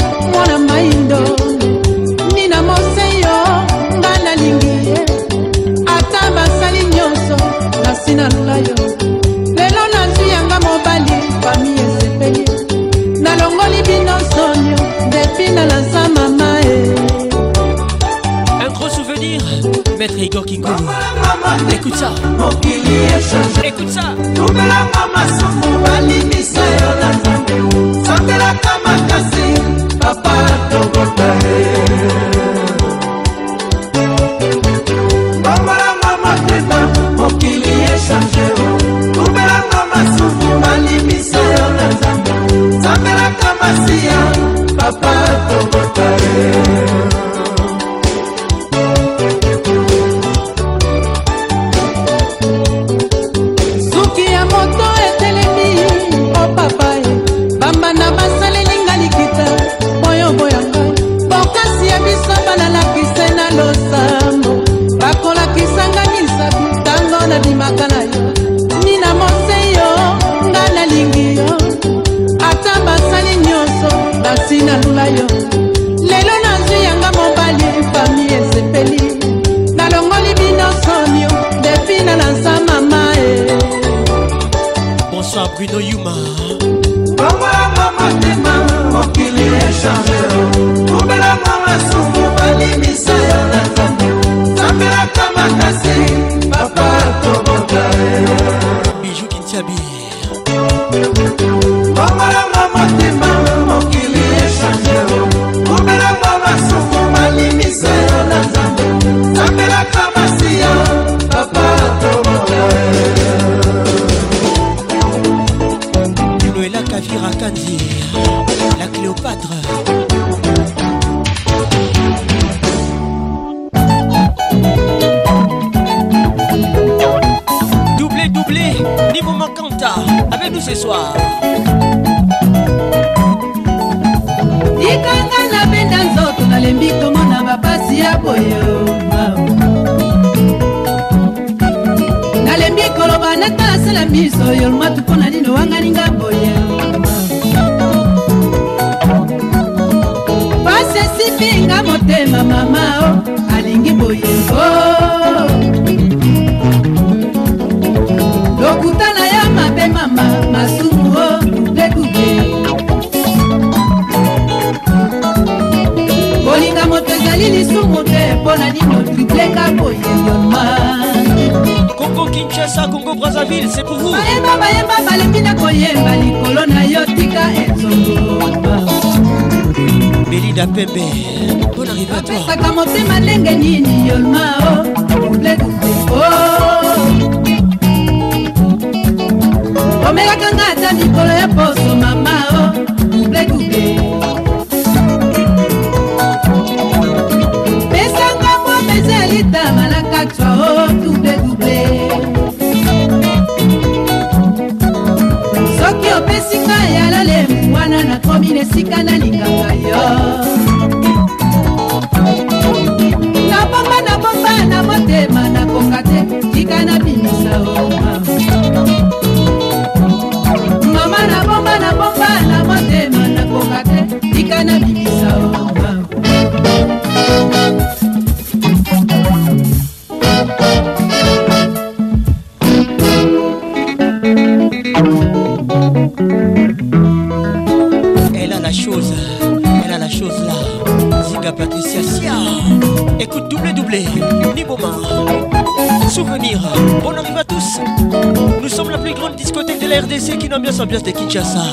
mwana maindo nina moseyo nga nalingi ye ata basali nyonso nasi naluka yo lelo nazwi yanga mobali fami esepeli nalongoli bino sonio depi nalansa mama e Un gros souvenir, maître Igor Kingoum. Écoute ça. Écoute ça. Tubela mama somo balimisa yo na nzambe. Santelaka mama voltarei. just a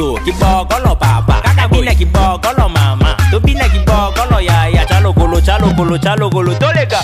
so kibogolo papa kakabila kibogolo mama tobi tobina kibogolo yaya chalokolo chalokolo chalokolo tolega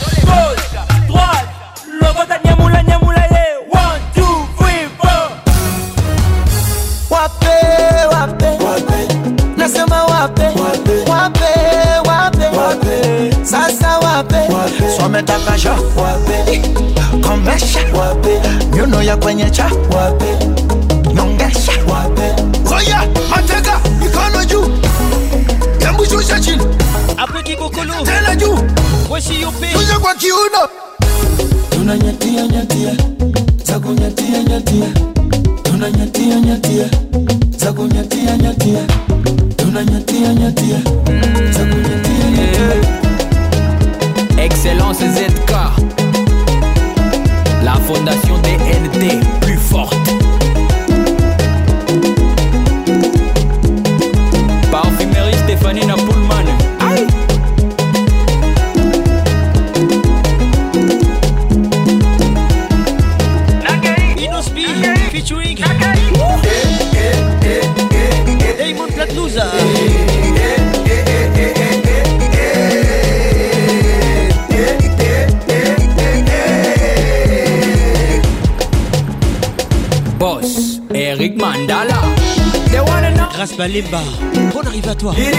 Lemba. Bonne arrivée à toi. Et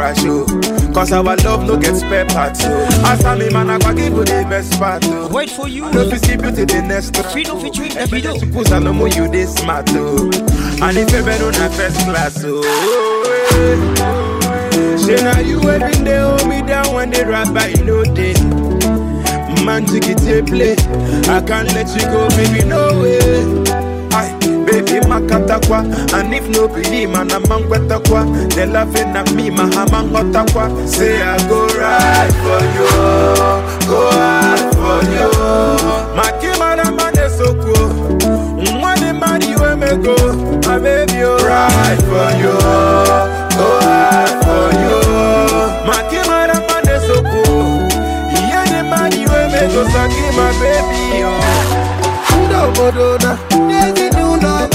crash, oh. Cause our love no get spare parts, oh. As I'm a man, I can give you the best part, oh. Wait for you. No, if you see beauty, the next track. Fido featuring the video. Suppose I know more you this smart, oh. And if you better on first class, oh. Say now you they hold me down when they rap by no day. Man, take it play. I can't let you go, baby, no way ịmakatakwa and if no believe mana ma ngwetakwa delave na me ma ha ma nghọtakwa say i go ride for you go hard for you maka ịmara ma na-esokwu nwa dị mmadụ iwe mego ma baby oh, ride for you go hard for you maka ịmara ma na-esokwu ihe dị mmadụ iwe mego saka baby oh. ndị obodo na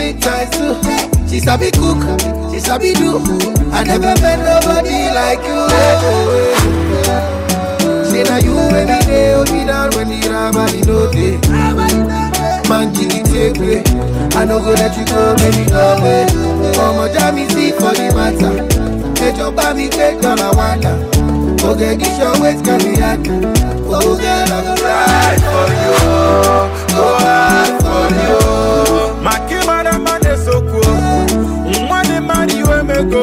appetite too. She sabi cook, she sabi do. I never met nobody like you. Say na you every day, hold me down when the rabbi no day. Man, give take me. I no go let you go, baby, go away. Oh my jammy, see for the matter. Get your bami, get your lawanda. Go get your waist, can be acting. Oh girl, I'm right for you. Go oh, out for you. My go,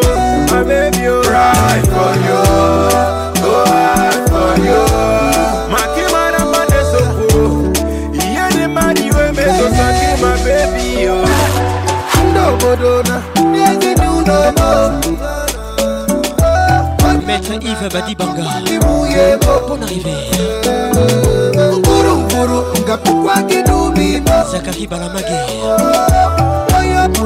my baby, Right for you, go for you. Maître Yves Badibanga,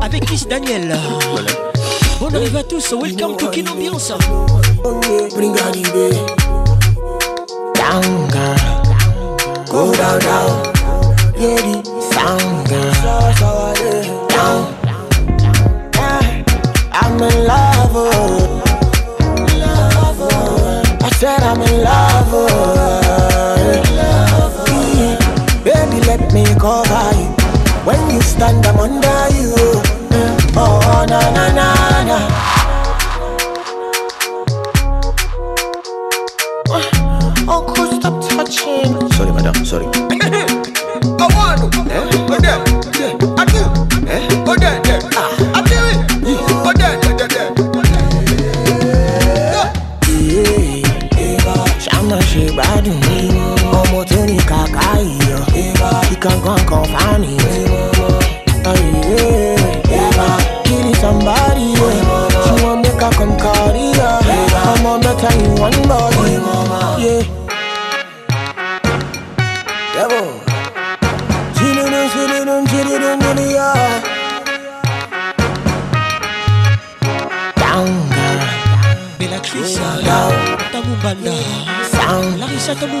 Avec Miss Daniel. Voilà. Bonne arrivée à tous. Welcome to Kin Ambiance. Go down, down. Yeah, Go down, down. down. I'm in love, oh. I said I'm in love, oh. love Baby, let me cover you. When you stand, I'm under. Adam, sorry. I want to. Eh?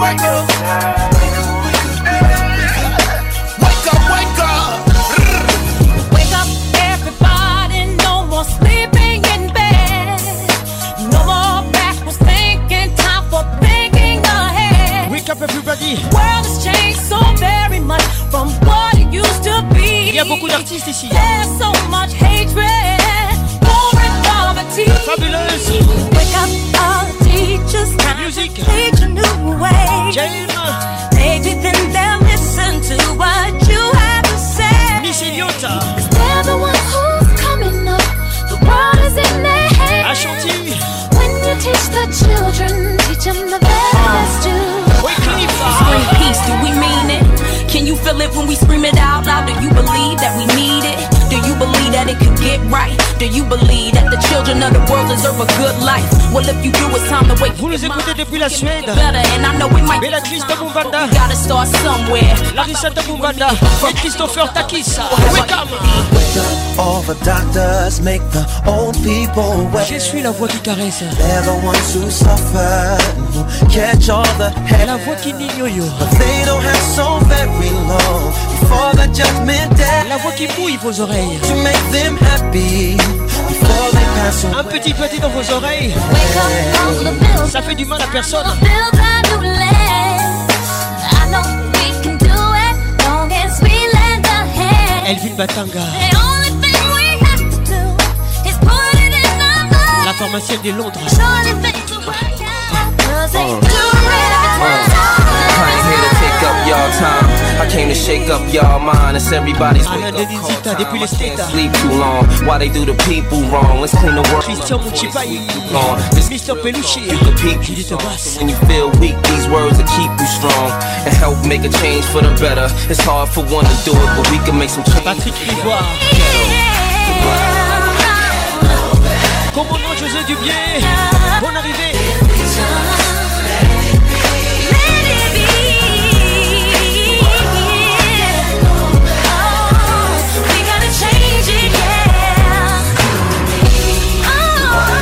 wake up. Wake up, wake up. Wake up, everybody. No more sleeping in bed. No more backwards thinking. Time for thinking ahead. Wake up, everybody. World has changed so very much from what it used to be. There's so much hatred, poverty. Fabuleuse. Wake up teach us how Music. to teach a new way. Jayma. Maybe then they'll listen to what you have to say. Missy Yota. Cause they're the ones who's coming up. The world is in their hands. Ashanti. When you teach the children, teach them the very best you Scream peace, do we mean it? Can you feel it when we scream it out loud? Do you believe that we need it? Do you believe that it could get right? Do you believe that the children of the world deserve a good life? Well, if you do, it's time to wake Vous nous écoutez depuis la Suède. Béatrice de Bouvanda. Larissa de Bouvanda. Et Christopher Takis. Wake up! All the doctors make the old people wait. Je suis la voix qui caresse. They're the ones who suffer. Catch all the head. La voix qui n'ignore. But they don't have so very long. La voix qui bouille vos oreilles. Un petit petit dans vos oreilles. Ça fait du mal à personne. Elvin Batanga. La pharmacienne de Londres. Uh. Uh. I came to shake up y'all mind. It's everybody's wake up call time. I can't sleep too long. Why they do the people wrong? Let's clean the world. Christian Mouchipaye, Mr. Peluche. You can peek you when you feel weak. These words will keep you strong and help make a change for the better. It's hard for one to do it, but we can make some change. Patrick Rivoire. Comment non, Bonne arrivée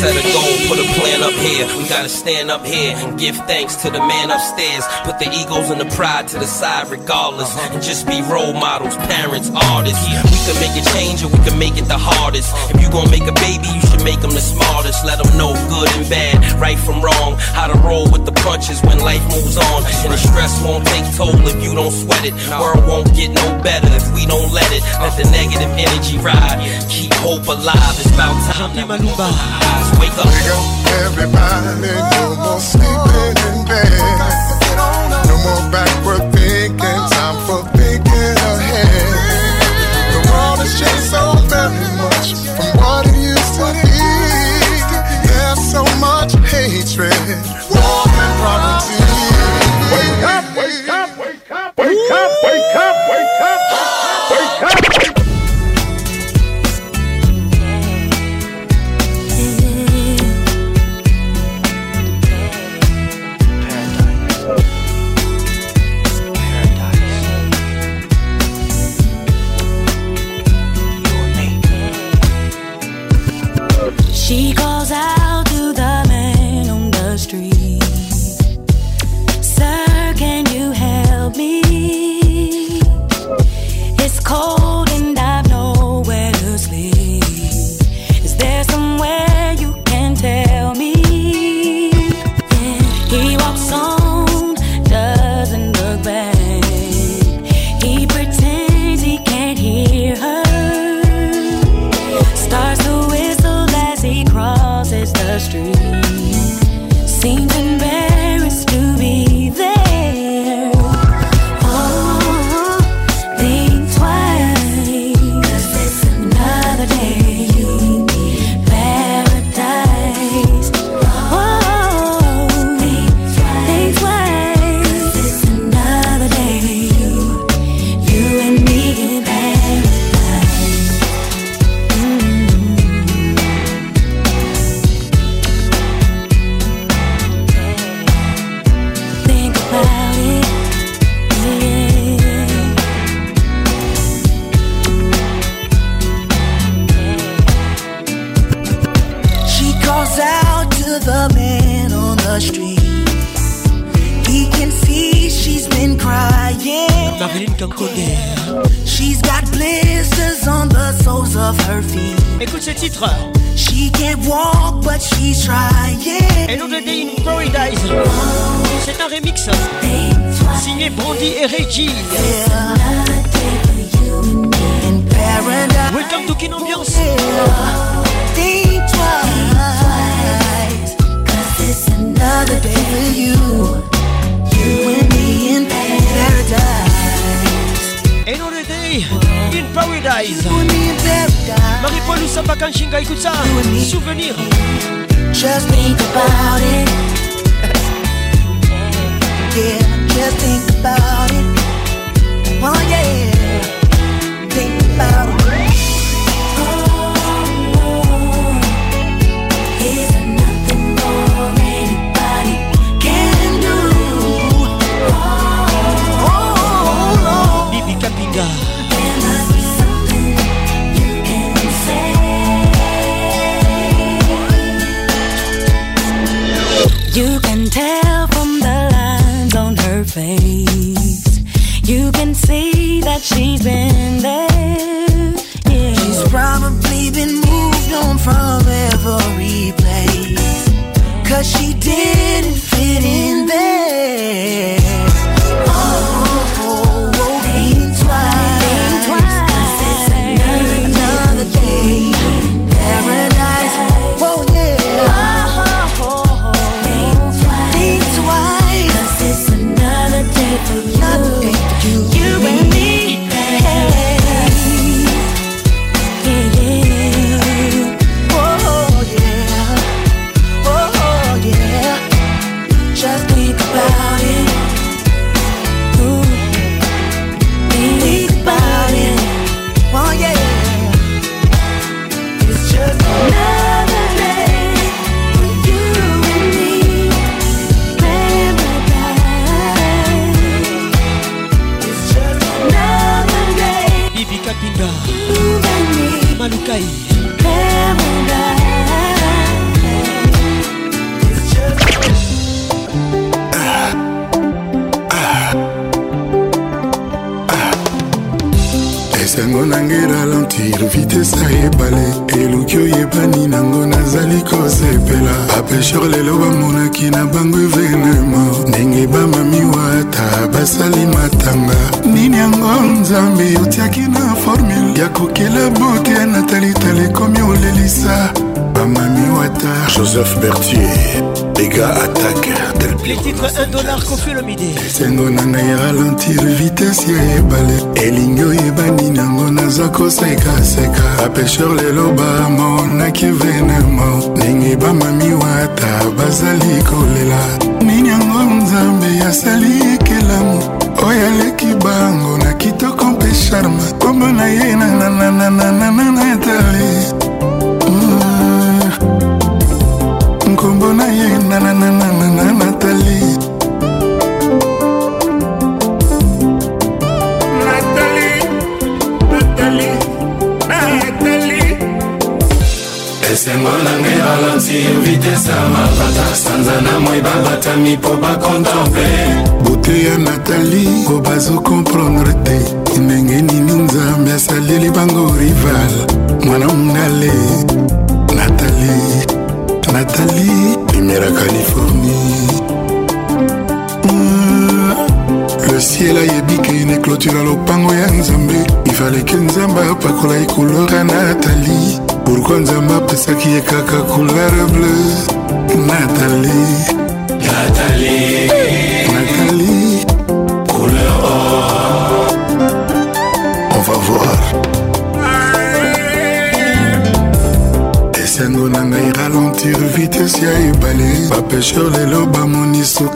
Set a goal, put a plan up here. We gotta stand up here and give thanks to the man upstairs. Put the egos and the pride to the side, regardless. And just be role models, parents, artists. We can make a change and we can make it the hardest. If you gonna make a baby, you should make them the smartest. Let them know good and bad, right from wrong. How to roll with the punches when life moves on. And the stress won't take toll if you don't sweat it. World won't get no better if we don't let it. Let the negative energy ride. Keep hope alive. It's about time. That we wake up. Wake up, everybody, no more sleeping in bed.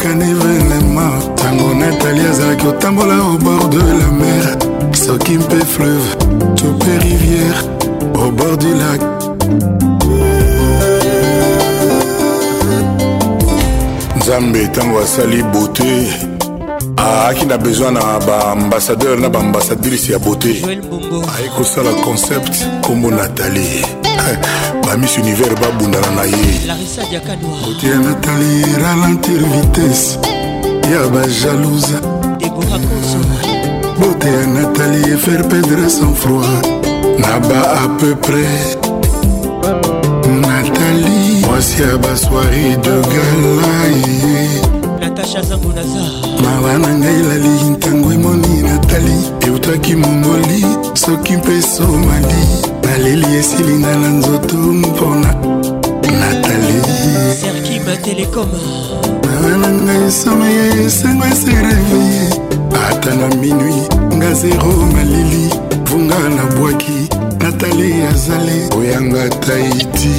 akani venema ntango natali azalaki otambola au bord de la mer soki mpe fleuve tupe rivière au bord du lac nzambe ntango asali beauté aaki na besoin na baambasadeur na baambasadrice ya beauté aye kosala concept nkombo natalie na miss univers babundana na ye kotia natali ralentir vitese ya bajalouse beauté ya natali efaire perdre sans froid na ba à peu près natali mwasi ya basoiri de gala mawa na ngai elali ntango emoni natali eutaki mongoli soki mpe somali naleli esilinga na nzoto mpona natalimawa na ngai someye esengo esereveye ata na minui nga zero malili vunga na bwaki natali azali oyanga taiti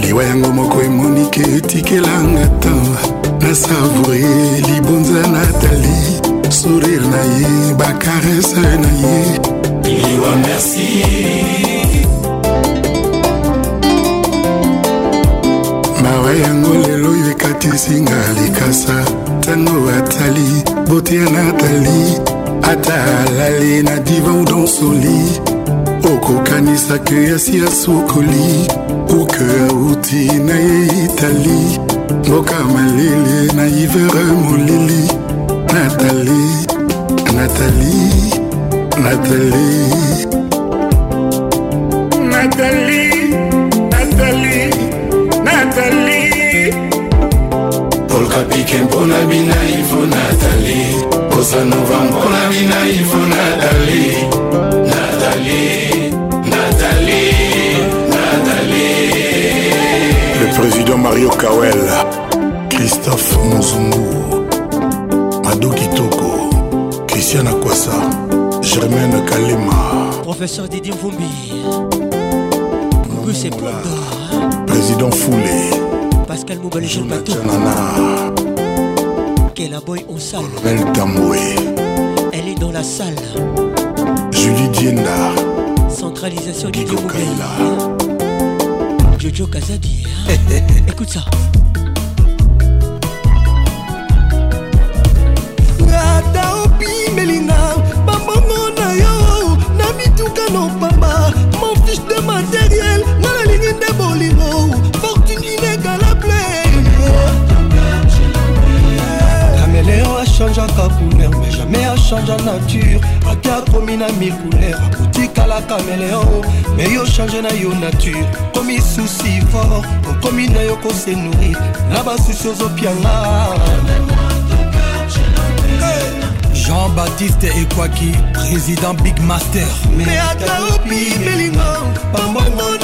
liwa yango moko emonike etikelanga ntango nasavoure libonza natali sourire na ye bakarese na ye liwa merci mawa yango lelo oyo ekatisinga likasa ntango atali bote ya natali ata alali na divan ou dansoli okokanisaki yasi ya sukoli uke auti na ye itali mboka malele na ivere molili natali natali Nathalie Nathalie Nathalie Nathalie polka pike mpona binaivo Nathalie kosanova mpona binaivo Nathalie Nathalie Nathalie Nathalie Le président Mario Kawel Christophe Mozungu Madou Kitoko Christian Akwasa Germaine Kalema Professeur Didier Vumbi. c'est Ponda. Président Foulé. Pascal Moubalé Jean-Bateau. au Onsal. Colonel Tamboué. Elle est dans la salle. Julie Dienda. Centralisation Didier Vumbi. Jojo Kazadi. Écoute ça. achangeaka couleur mais jamais achangea nature aki akomi na mille couleur akotikala kameleo me yo change na yo nature okomi susi fort okomi na yo kose nourrir na basusi ozopianga jean-baptiste ekwaki président big master me ata opi belingo pambongo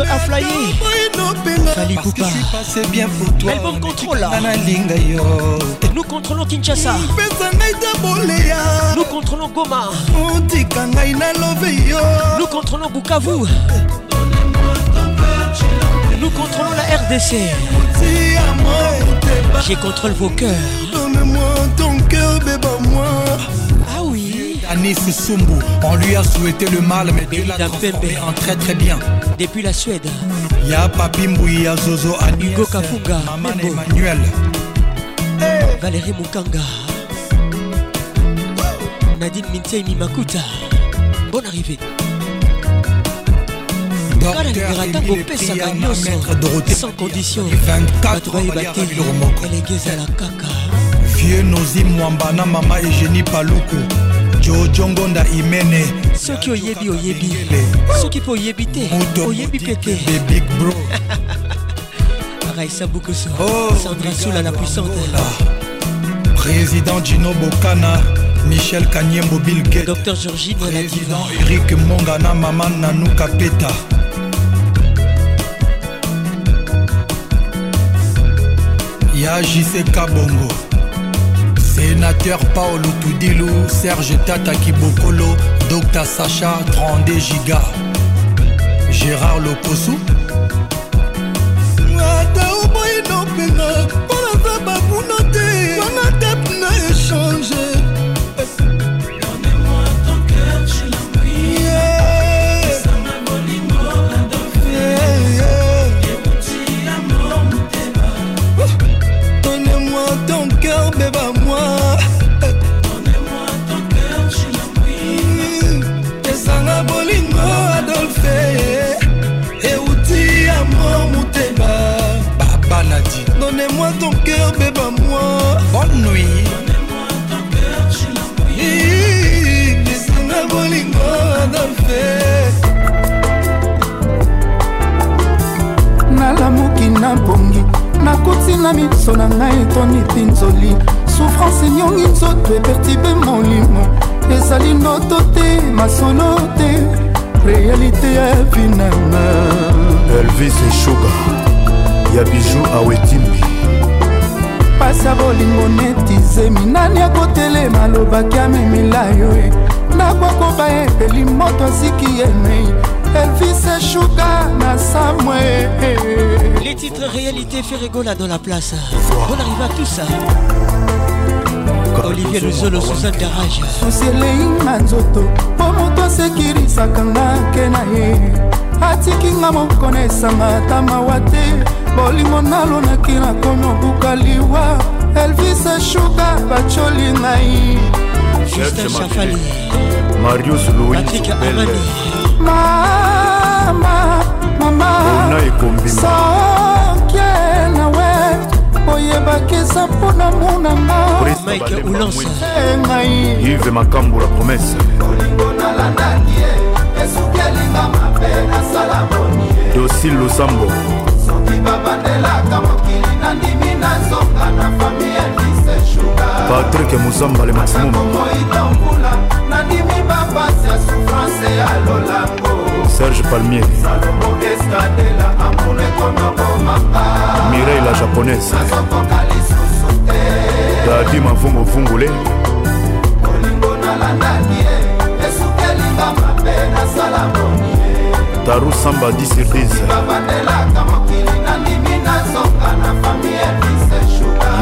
cheveux aflayés Fali Poupa C'est bien pour toi Album contrôle Nous contrôlons Kinshasa Nous contrôlons Goma Nous contrôlons Bukavu Nous contrôlons la RDC Je contrôle vos cœurs Anis On lui a souhaité le mal, mais tu l'a transformé en très très bien. Depuis la Suède. Y'a Papi Mbouya, Zozo Anis. Hugo Kafuga. Maman Membo. Emmanuel. Valérie Mukanga. Nadine Mintei Mimakuta. Bonne arrivée. Docteur Emile Priya, ma maître Dorothée. Sans condition. 24 ans, Valérie Vilromoko. Vieux Nozi Mwambana, Mama Eugénie Paloukou. jojongonda imene soki oyebi oyebi soki mpe oyebi te oyebi pete big bro raisa bukuso oh, sandra sula la puissante président gino bokana michel kanyembo bilge docteur georgine président eric mongana mama nanuka peta ya jise kabongo Rénateur Paolo Tudilu, Serge Tata Kibokolo, Docta Sacha 32 Giga, Gérard Locosou nanga miso na ngai etonipi nzoli souffrance enyongi nzoto epertibe molimo ezali ndoto te masolo te réalité ya vinanga elvis eshuga ya biju awetimbi pasi ya bolingo netizemi nani akotelema alobaki amemila yo e nakokoba epeli moto asiki yemei e? elvise shuga na samwe les titres réalité fait rigola dans la place on arrive à tout ça olivier luzolo suzan garage susi elei na nzoto mpo moto asekirisaka nga ke na ye atiki nga moko na esanga ata mawa te bolingo nalonaki nakomi obuka liwa elvis shuga bacoli ngai justin chafali marius louis patrik amani mama mama sanke nawe oyebakisa mpona munangaive makambo la promese olingo nalandaki ye esuki elinga mabe nasala boni dosi lusambo soki babandelaka mokili nandimi na nzoka na fami elise shuga patrik musamba le maximum moitambula nandimi bapasi ya souffrance ya lolango Serge Palmier Mireille la japonaise Dadi mavungu vungule Taru Samba 10 sur 10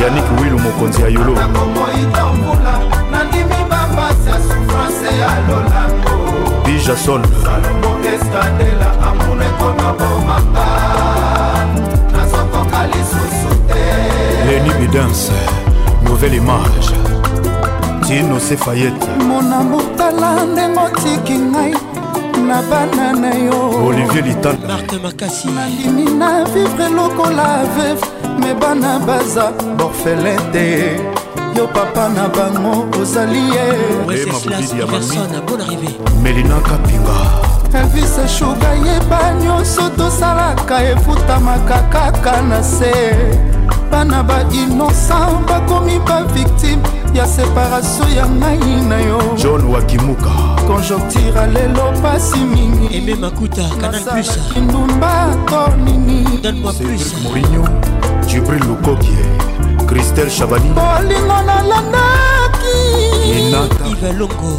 Yannick Wilu mokonzi ya Yolo Nandimi bapasi ya souffrance ya lolami papi jason leni bidance nouvelle image tino sefayete monamo tala ndenge otiki ngai na bana na yo olivier litanmarte makasi nalimi na vivre lokola veve me bana baza borfele te yo papa na bango ozali yemelina kapinga elvis shuga yeba nyonso tosalaka efutamaka kaka na se bana bainnosan bakomi bavictime ya separatio ya ngai na yo john wakimuka konjoktira lelo pasi mingiasalaki ndumba to nini jibril lukokie christel chabani bolingo nalandaki ibelongo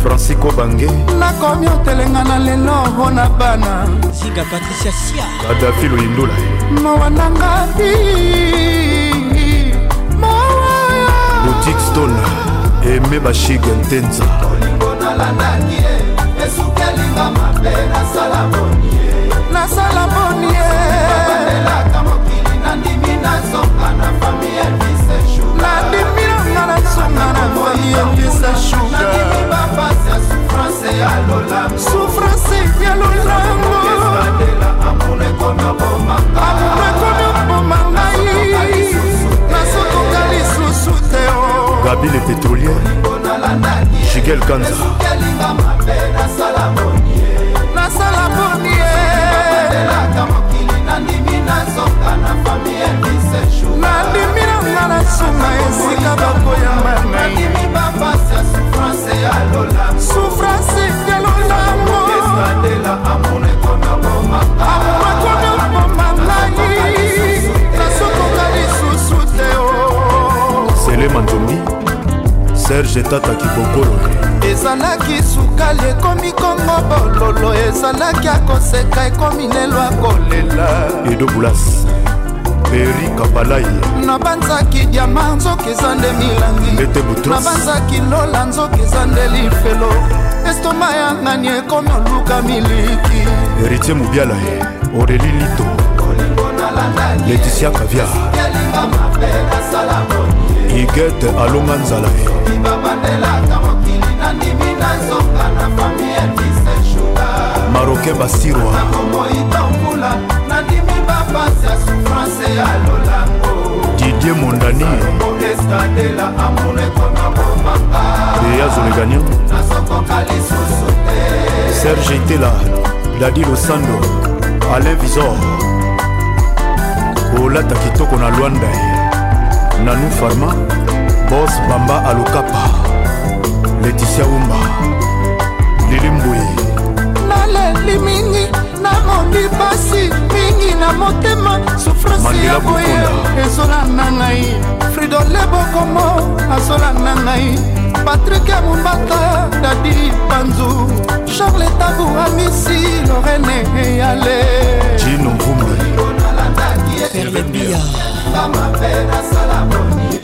francisco bange nakomi otelenga na lelo mpo na bana zinga patricia sia adafi loindula mawa nangabi boutique stone eme bashige ntenza bolingo nalandaki esukelinga mabe nasala boni nasala boni ye elaka mokili nandimi nazoka na yebisa shugasouffrance ya lolango amuna ekona boma ngai nazotonga lisusu te oh. gabi le pétrolier jigel kanza serge tata kibokolo ezalaki sukali ekomi kongo bololo ezalaki akoseka ekomi nelwa kolela edobulas peri kabalai nabanzaki diama nzoki eza nde milangi nabanzaki lola nzoki eza nde lifelo estoma yangani ekomi oluka miliki eritie mobiala ye oreli lito leticia kavia igete alonga nzala ye maroke basirwa didie mondani eyazolegania serge itela dadi losando alain visor olata kitoko na lwanda ye nanou farma bos bamba alokapa leticia umba lilimbwe naleli mingi namoni pasi mingi na motema souffrance ya boye ezolanda ngai fridole bokomo azolanda ngai patrik ya mombata dadi panzu charles tabu amisi lorene eyale jino mvumbe kosambama mpe nasala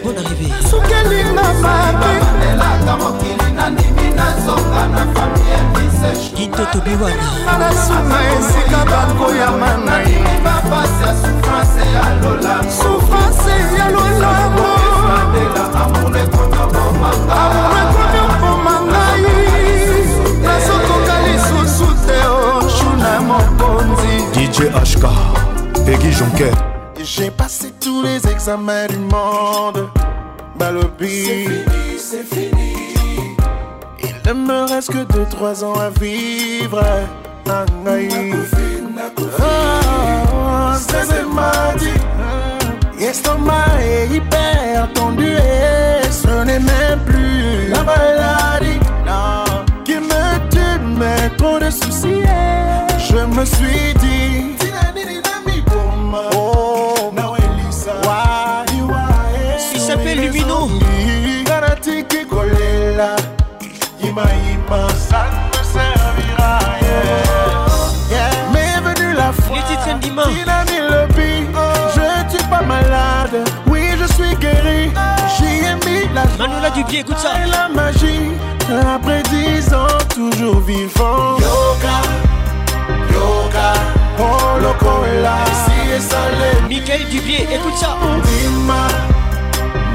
bonisukelinga mamelaka mokili nandimi nazonga na famie biseitotobiwana nasuna esika bakoyama na ye mapasi ya souffrance ya lolamo souffrance ya lolamo amour ekomi okomangai nasokoka lisusu te o juna mokonzi dj hk pegi jonker mère immonde. Bah, c'est fini, c'est fini. Il ne me reste que deux, trois ans à vivre. Anaï, ah, ah, ah, c'est dit L'estomac est hyper tendu et ce n'est même plus la maladie qui me tue, mais trop de soucis. Je me suis dit. là, Yima Yima, ça me servira. Yeah. Yeah. Mais venu la foi, mis le pire oh. Je ne suis pas malade, oui, je suis guéri. Oh. J'ai mis la joie. écoute ça. Et la magie, après dix ans, toujours vivant. Yoga, yoga. Oh, loco est là, ici et ça Michael Dubier, écoute ça. Dima,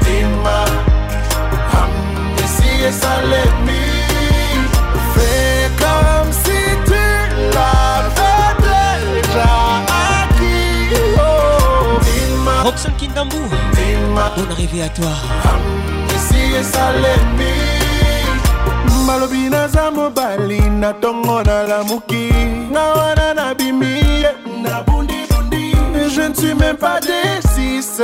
Dima et ça limite Fais comme si tu l'avais déjà acquis oh. Robson Kindambou Bonne arrivée à toi Essayer ça limite malobi naza mobali na la muki. Na wana na na bundi bundi. je ne suis même pas des six.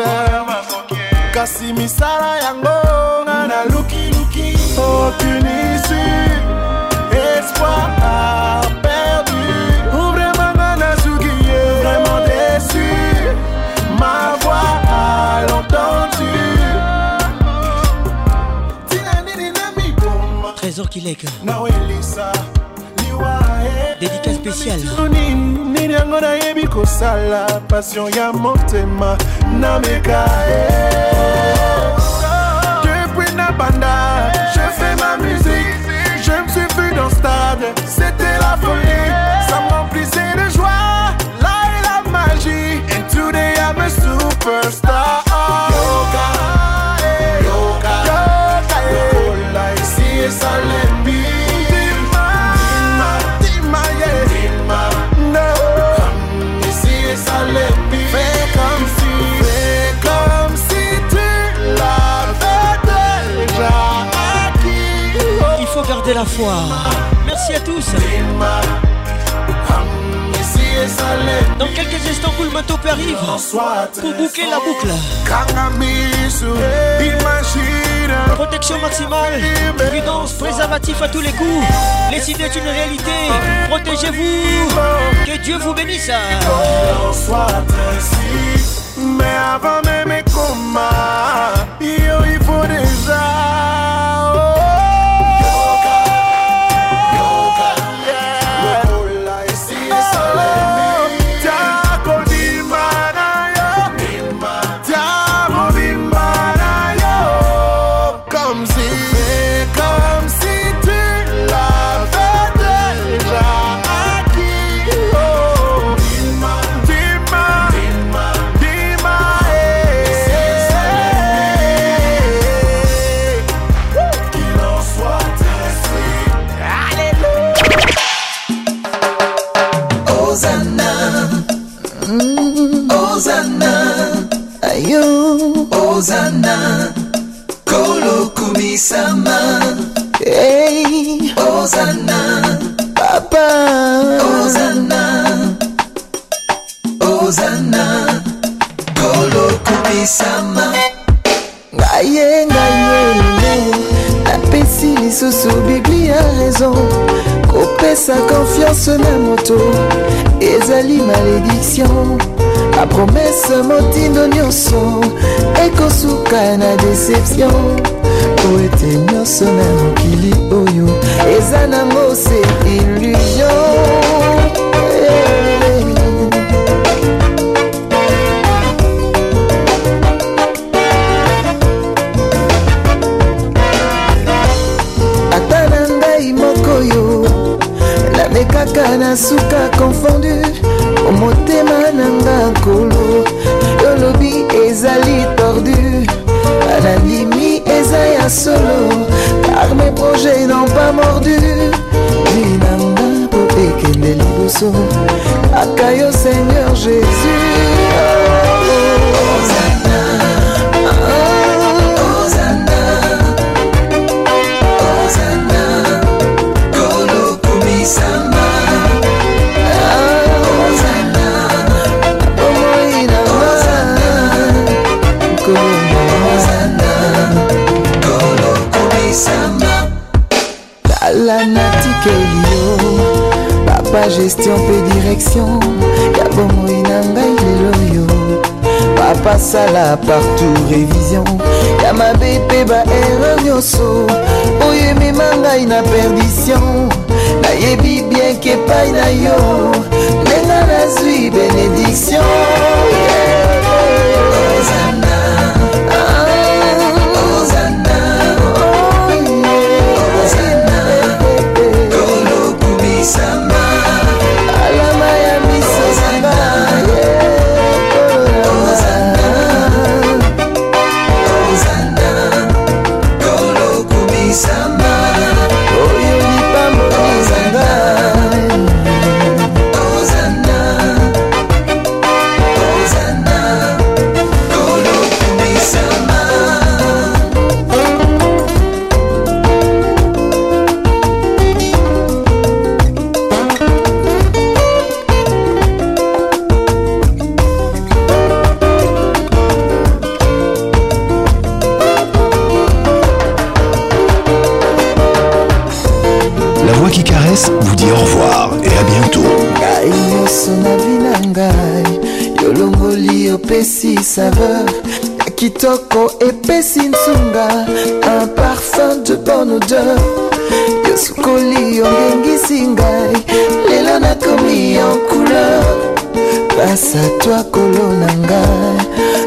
kasi misala yango nga luki aucune issue. Espoir a perdu. Ouvre ma nana vraiment déçu. Ma voix a l'entendu Trésor qui est e. dédicace spéciale La passion ya motema nameka e. depuis nabanda je me suis dans ce stade, c'était la folie. Ça m'a de joie, là est la magie. And today I'm a superstar. la foi. Merci à tous. Dans quelques instants, le bateau peut arriver, pour boucler la boucle. Protection maximale, prudence, préservatif à tous les coups. Les idées est une réalité. Protégez-vous. Que Dieu vous bénisse. Mais avant ezali malédiction bapromese motindo nyonso ekosuka na deception po ete nyonso na mokili oyo eza nango se illusion basala partout révision ya mabe mpe baerreur nyonso oyo emema ngai na perdition nayebi bienke epai na yo ndenga nazwi benediction yeah. kitoko epesi nsunga un parfum de bonne odeur yo sukoli ongengisi ngai lelo nakomi en couleur pasa toi kolo na ngai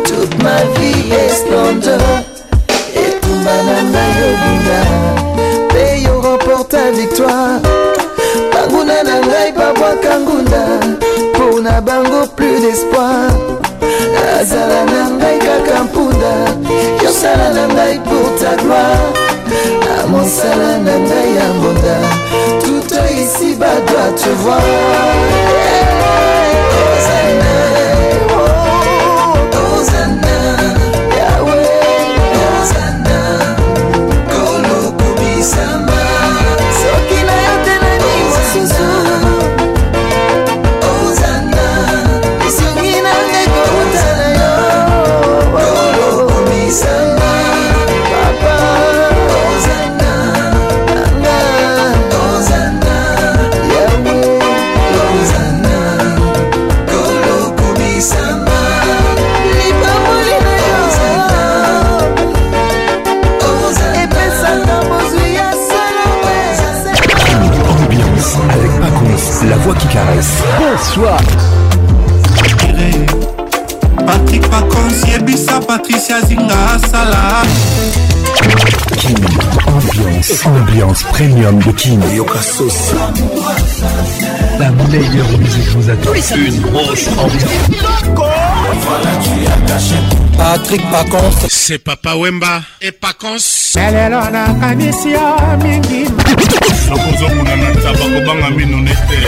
toute ma vie esplendeur etumba na ngai obinga oh mpe yo remporta victoire banguna na ngai babwaka ngunda mpo na bango plus d'espoir azala na ngai kaka mpunda yosala na ngai pour ta gloire na mosala na ngai ya mbonda tout ici badoit te voir yeah. caresse. Bonsoir. Patrick Pacons, Yebisa, Patricia Zinga, Salah. Kim, ambiance, ambiance premium de Kim. Yokasos. La meilleure musique vous attend. Une grosse ambiance. Patrick Pacons. C'est Papa Wemba et Pacons. elelo nakanisi yo mingi nakozomona na ntaba kobanga mino nete